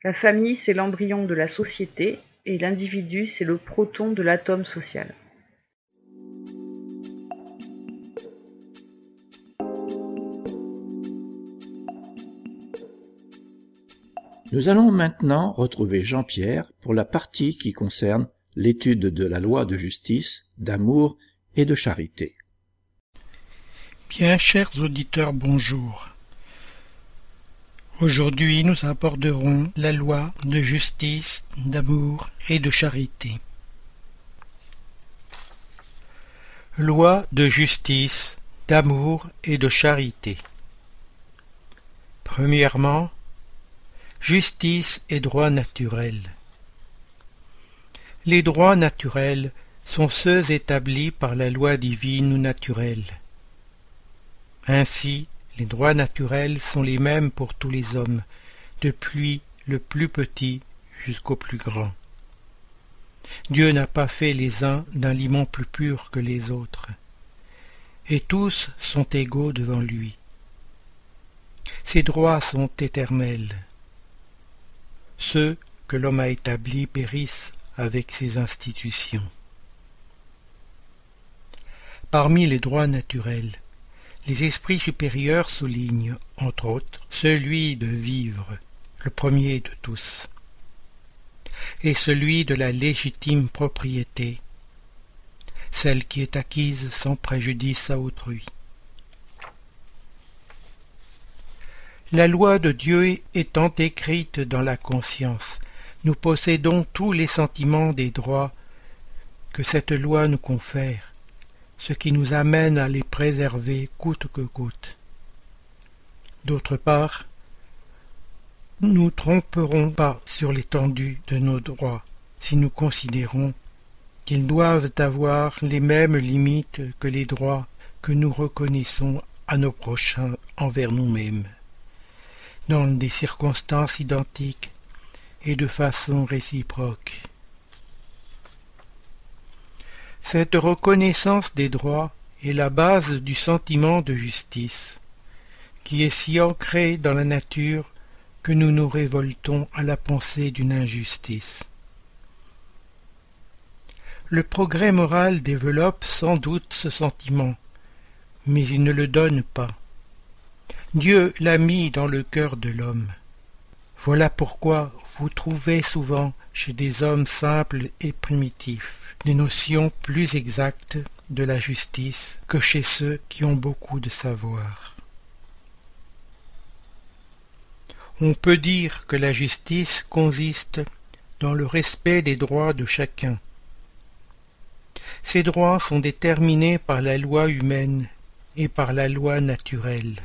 La famille, c'est l'embryon de la société et l'individu, c'est le proton de l'atome social. Nous allons maintenant retrouver Jean-Pierre pour la partie qui concerne l'étude de la loi de justice, d'amour et de charité. Bien, chers auditeurs, bonjour. Aujourd'hui, nous aborderons la loi de justice, d'amour et de charité. Loi de justice, d'amour et de charité. Premièrement, justice et droit naturel. Les droits naturels sont ceux établis par la loi divine ou naturelle. Ainsi, les droits naturels sont les mêmes pour tous les hommes, depuis le plus petit jusqu'au plus grand. Dieu n'a pas fait les uns d'un limon plus pur que les autres, et tous sont égaux devant lui. Ces droits sont éternels. Ceux que l'homme a établis périssent avec ses institutions. Parmi les droits naturels, les esprits supérieurs soulignent, entre autres, celui de vivre, le premier de tous, et celui de la légitime propriété, celle qui est acquise sans préjudice à autrui. La loi de Dieu étant écrite dans la conscience, nous possédons tous les sentiments des droits que cette loi nous confère, ce qui nous amène à les préserver coûte que coûte. D'autre part, nous tromperons pas sur l'étendue de nos droits si nous considérons qu'ils doivent avoir les mêmes limites que les droits que nous reconnaissons à nos prochains envers nous-mêmes, dans des circonstances identiques et de façon réciproque. Cette reconnaissance des droits est la base du sentiment de justice, qui est si ancré dans la nature que nous nous révoltons à la pensée d'une injustice. Le progrès moral développe sans doute ce sentiment, mais il ne le donne pas. Dieu l'a mis dans le cœur de l'homme. Voilà pourquoi vous trouvez souvent chez des hommes simples et primitifs des notions plus exactes de la justice que chez ceux qui ont beaucoup de savoir. On peut dire que la justice consiste dans le respect des droits de chacun. Ces droits sont déterminés par la loi humaine et par la loi naturelle.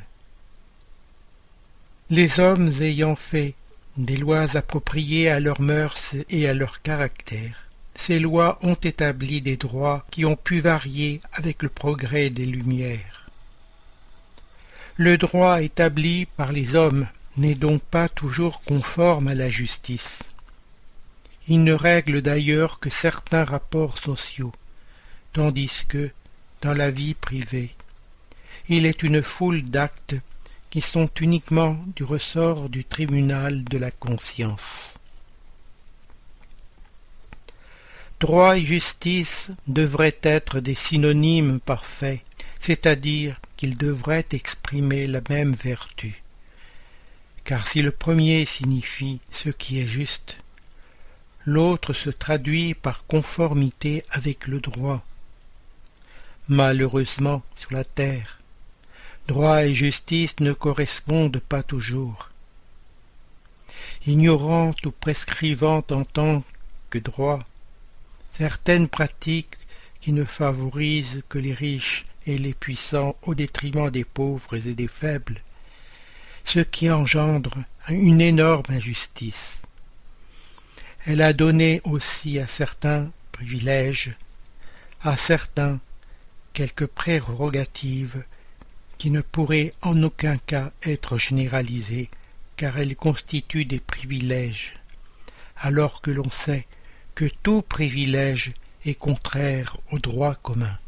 Les hommes ayant fait des lois appropriées à leurs mœurs et à leur caractère. Ces lois ont établi des droits qui ont pu varier avec le progrès des Lumières. Le droit établi par les hommes n'est donc pas toujours conforme à la justice. Il ne règle d'ailleurs que certains rapports sociaux, tandis que, dans la vie privée, il est une foule d'actes qui sont uniquement du ressort du tribunal de la conscience. Droit et justice devraient être des synonymes parfaits, c'est-à-dire qu'ils devraient exprimer la même vertu. Car si le premier signifie ce qui est juste, l'autre se traduit par conformité avec le droit. Malheureusement, sur la terre, droit et justice ne correspondent pas toujours. Ignorant ou prescrivant en tant que droit certaines pratiques qui ne favorisent que les riches et les puissants au détriment des pauvres et des faibles, ce qui engendre une énorme injustice. Elle a donné aussi à certains privilèges, à certains quelques prérogatives qui ne pourraient en aucun cas être généralisées, car elles constituent des privilèges, alors que l'on sait que tout privilège et contraire au droit commun.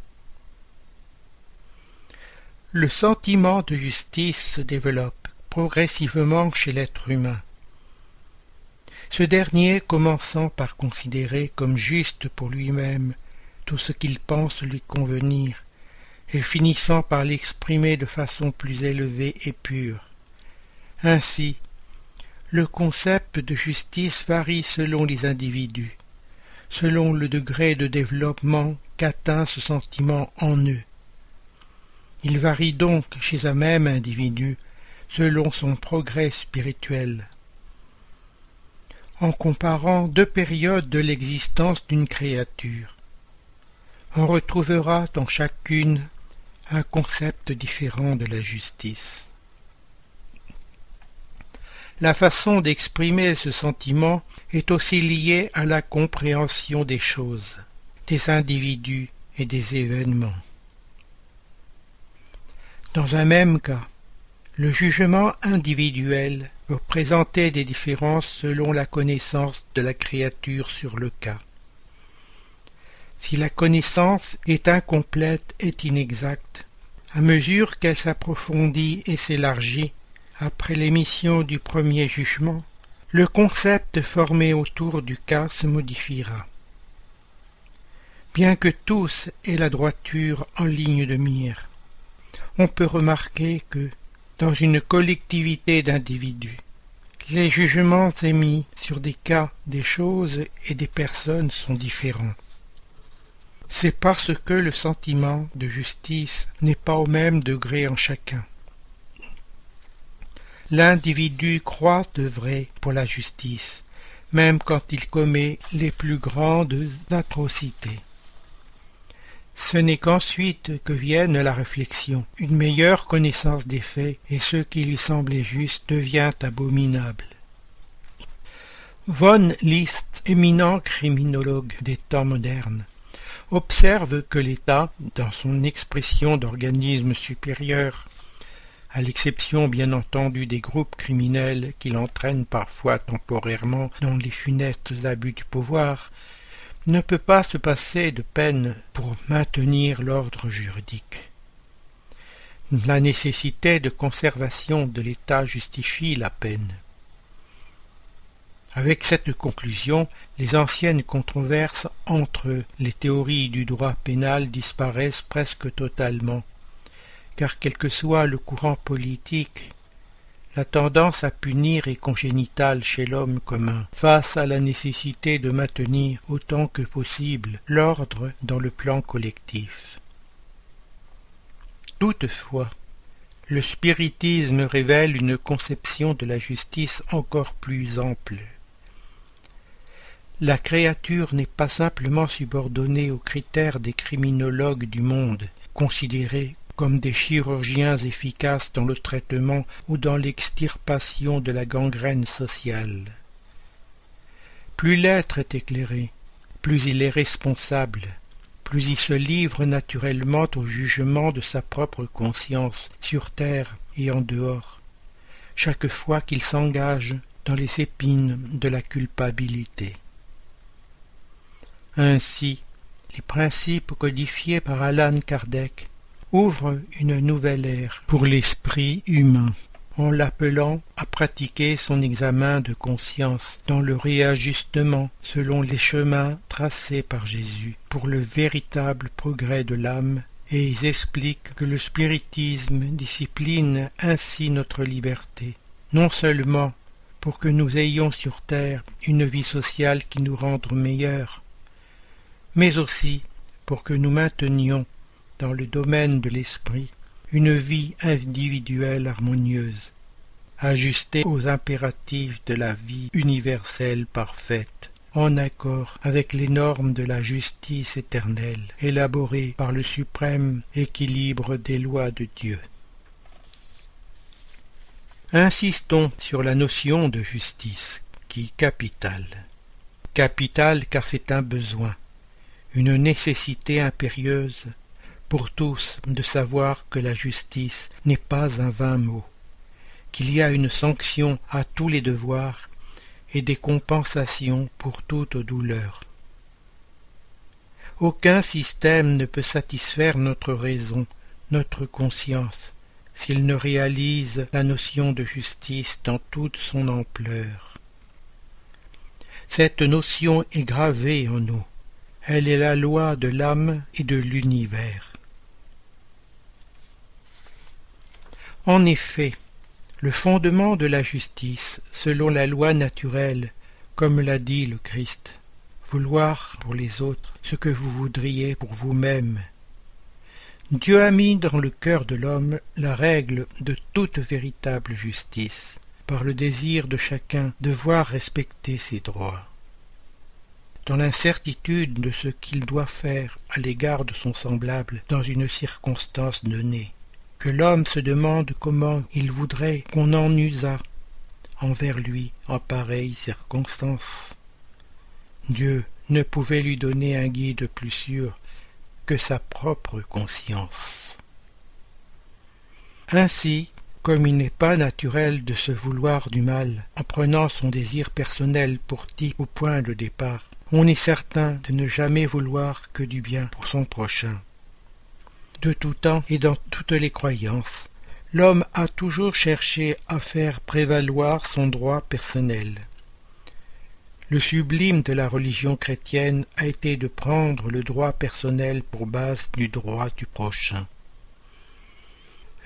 Le sentiment de justice se développe progressivement chez l'être humain. Ce dernier commençant par considérer comme juste pour lui-même tout ce qu'il pense lui convenir, et finissant par l'exprimer de façon plus élevée et pure. Ainsi, le concept de justice varie selon les individus, selon le degré de développement qu'atteint ce sentiment en eux. Il varie donc chez un même individu selon son progrès spirituel. En comparant deux périodes de l'existence d'une créature, on retrouvera dans chacune un concept différent de la justice. La façon d'exprimer ce sentiment est aussi liée à la compréhension des choses, des individus et des événements. Dans un même cas, le jugement individuel peut présenter des différences selon la connaissance de la créature sur le cas. Si la connaissance est incomplète et inexacte, à mesure qu'elle s'approfondit et s'élargit après l'émission du premier jugement, le concept formé autour du cas se modifiera. Bien que tous aient la droiture en ligne de mire, on peut remarquer que, dans une collectivité d'individus, les jugements émis sur des cas, des choses et des personnes sont différents c'est parce que le sentiment de justice n'est pas au même degré en chacun. L'individu croit de vrai pour la justice, même quand il commet les plus grandes atrocités. Ce n'est qu'ensuite que vienne la réflexion, une meilleure connaissance des faits, et ce qui lui semblait juste devient abominable. Von List, éminent criminologue des temps modernes, observe que l'État, dans son expression d'organisme supérieur, à l'exception bien entendu des groupes criminels qui l'entraînent parfois temporairement dans les funestes abus du pouvoir, ne peut pas se passer de peine pour maintenir l'ordre juridique. La nécessité de conservation de l'État justifie la peine. Avec cette conclusion, les anciennes controverses entre les théories du droit pénal disparaissent presque totalement, car quel que soit le courant politique, la tendance à punir est congénitale chez l'homme commun, face à la nécessité de maintenir autant que possible l'ordre dans le plan collectif. Toutefois, le spiritisme révèle une conception de la justice encore plus ample. La créature n'est pas simplement subordonnée aux critères des criminologues du monde, considérés comme des chirurgiens efficaces dans le traitement ou dans l'extirpation de la gangrène sociale. Plus l'être est éclairé, plus il est responsable, plus il se livre naturellement au jugement de sa propre conscience, sur terre et en dehors, chaque fois qu'il s'engage dans les épines de la culpabilité. Ainsi, les principes codifiés par Alan Kardec ouvrent une nouvelle ère pour l'esprit humain en l'appelant à pratiquer son examen de conscience dans le réajustement selon les chemins tracés par Jésus pour le véritable progrès de l'âme et ils expliquent que le spiritisme discipline ainsi notre liberté, non seulement pour que nous ayons sur terre une vie sociale qui nous rende meilleurs, mais aussi pour que nous maintenions, dans le domaine de l'esprit, une vie individuelle harmonieuse, ajustée aux impératifs de la vie universelle parfaite, en accord avec les normes de la justice éternelle, élaborées par le suprême équilibre des lois de Dieu. Insistons sur la notion de justice, qui capitale. Capitale car c'est un besoin, une nécessité impérieuse pour tous de savoir que la justice n'est pas un vain mot, qu'il y a une sanction à tous les devoirs et des compensations pour toute douleur. Aucun système ne peut satisfaire notre raison, notre conscience, s'il ne réalise la notion de justice dans toute son ampleur. Cette notion est gravée en nous. Elle est la loi de l'âme et de l'univers. En effet, le fondement de la justice, selon la loi naturelle, comme l'a dit le Christ, vouloir pour les autres ce que vous voudriez pour vous-même. Dieu a mis dans le cœur de l'homme la règle de toute véritable justice, par le désir de chacun de voir respecter ses droits. Dans l'incertitude de ce qu'il doit faire à l'égard de son semblable dans une circonstance donnée, que l'homme se demande comment il voudrait qu'on en usât envers lui en pareille circonstance. Dieu ne pouvait lui donner un guide plus sûr que sa propre conscience. Ainsi, comme il n'est pas naturel de se vouloir du mal en prenant son désir personnel pour type ou point de départ, on est certain de ne jamais vouloir que du bien pour son prochain. De tout temps et dans toutes les croyances, l'homme a toujours cherché à faire prévaloir son droit personnel. Le sublime de la religion chrétienne a été de prendre le droit personnel pour base du droit du prochain.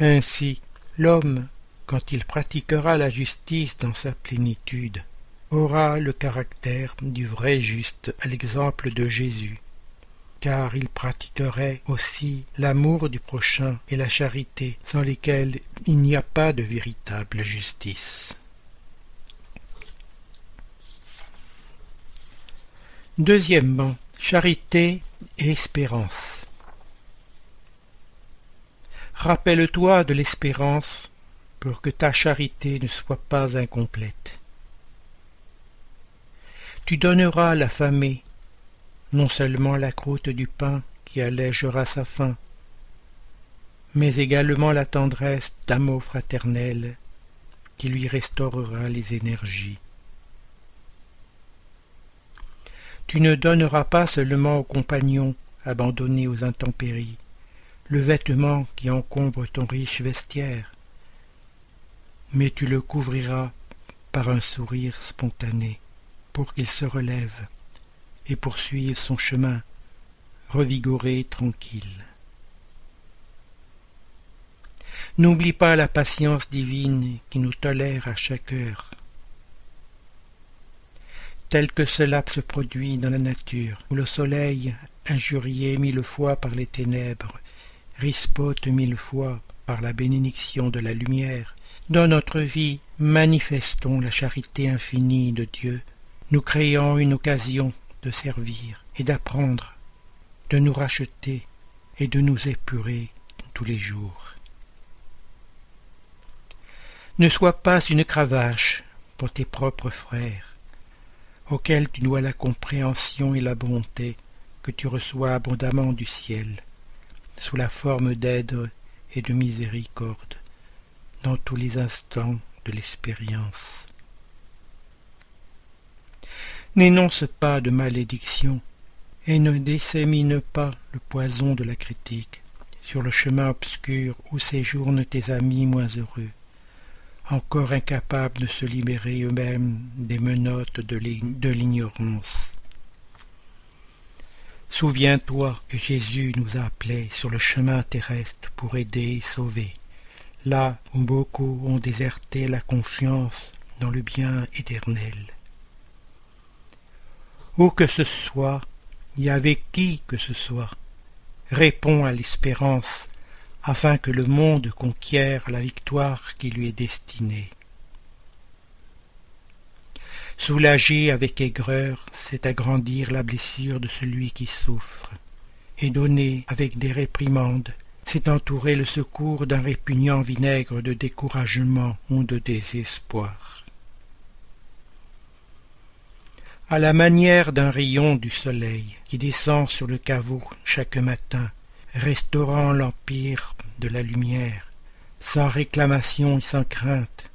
Ainsi, l'homme, quand il pratiquera la justice dans sa plénitude, aura le caractère du vrai juste à l'exemple de Jésus, car il pratiquerait aussi l'amour du prochain et la charité sans lesquels il n'y a pas de véritable justice. Deuxièmement, charité et espérance. Rappelle-toi de l'espérance pour que ta charité ne soit pas incomplète. Tu donneras à l'affamé non seulement la croûte du pain qui allégera sa faim, mais également la tendresse d'amour fraternel qui lui restaurera les énergies. Tu ne donneras pas seulement aux compagnons abandonnés aux intempéries le vêtement qui encombre ton riche vestiaire, mais tu le couvriras par un sourire spontané pour qu'il se relève et poursuive son chemin, revigoré et tranquille. N'oublie pas la patience divine qui nous tolère à chaque heure, tel que cela se produit dans la nature, où le soleil, injurié mille fois par les ténèbres, rispote mille fois par la bénédiction de la lumière, dans notre vie manifestons la charité infinie de Dieu, nous créant une occasion de servir et d'apprendre, de nous racheter et de nous épurer tous les jours. Ne sois pas une cravache pour tes propres frères, auquel tu dois la compréhension et la bonté que tu reçois abondamment du ciel, sous la forme d'aide et de miséricorde, dans tous les instants de l'expérience. N'énonce pas de malédiction, et ne dissémine pas le poison de la critique sur le chemin obscur où séjournent tes amis moins heureux encore incapables de se libérer eux-mêmes des menottes de l'ignorance. Souviens-toi que Jésus nous a appelés sur le chemin terrestre pour aider et sauver, là où beaucoup ont déserté la confiance dans le bien éternel. Où que ce soit, et avec qui que ce soit, réponds à l'espérance afin que le monde conquiert la victoire qui lui est destinée. Soulager avec aigreur, c'est agrandir la blessure de celui qui souffre, et donner avec des réprimandes, c'est entourer le secours d'un répugnant vinaigre de découragement ou de désespoir. À la manière d'un rayon du soleil qui descend sur le caveau chaque matin restaurant l'empire de la lumière, sans réclamation et sans crainte.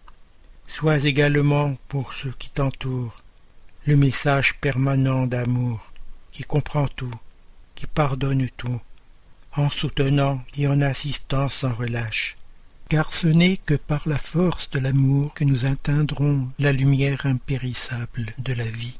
Sois également pour ceux qui t'entourent le message permanent d'amour qui comprend tout qui pardonne tout, en soutenant et en assistant sans relâche. Car ce n'est que par la force de l'amour que nous atteindrons la lumière impérissable de la vie.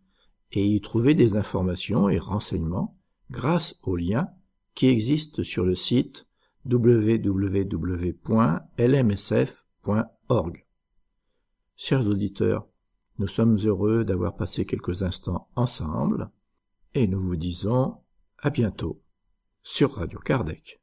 et y trouver des informations et renseignements grâce aux liens qui existent sur le site www.lmsf.org. Chers auditeurs, nous sommes heureux d'avoir passé quelques instants ensemble et nous vous disons à bientôt sur Radio Kardec.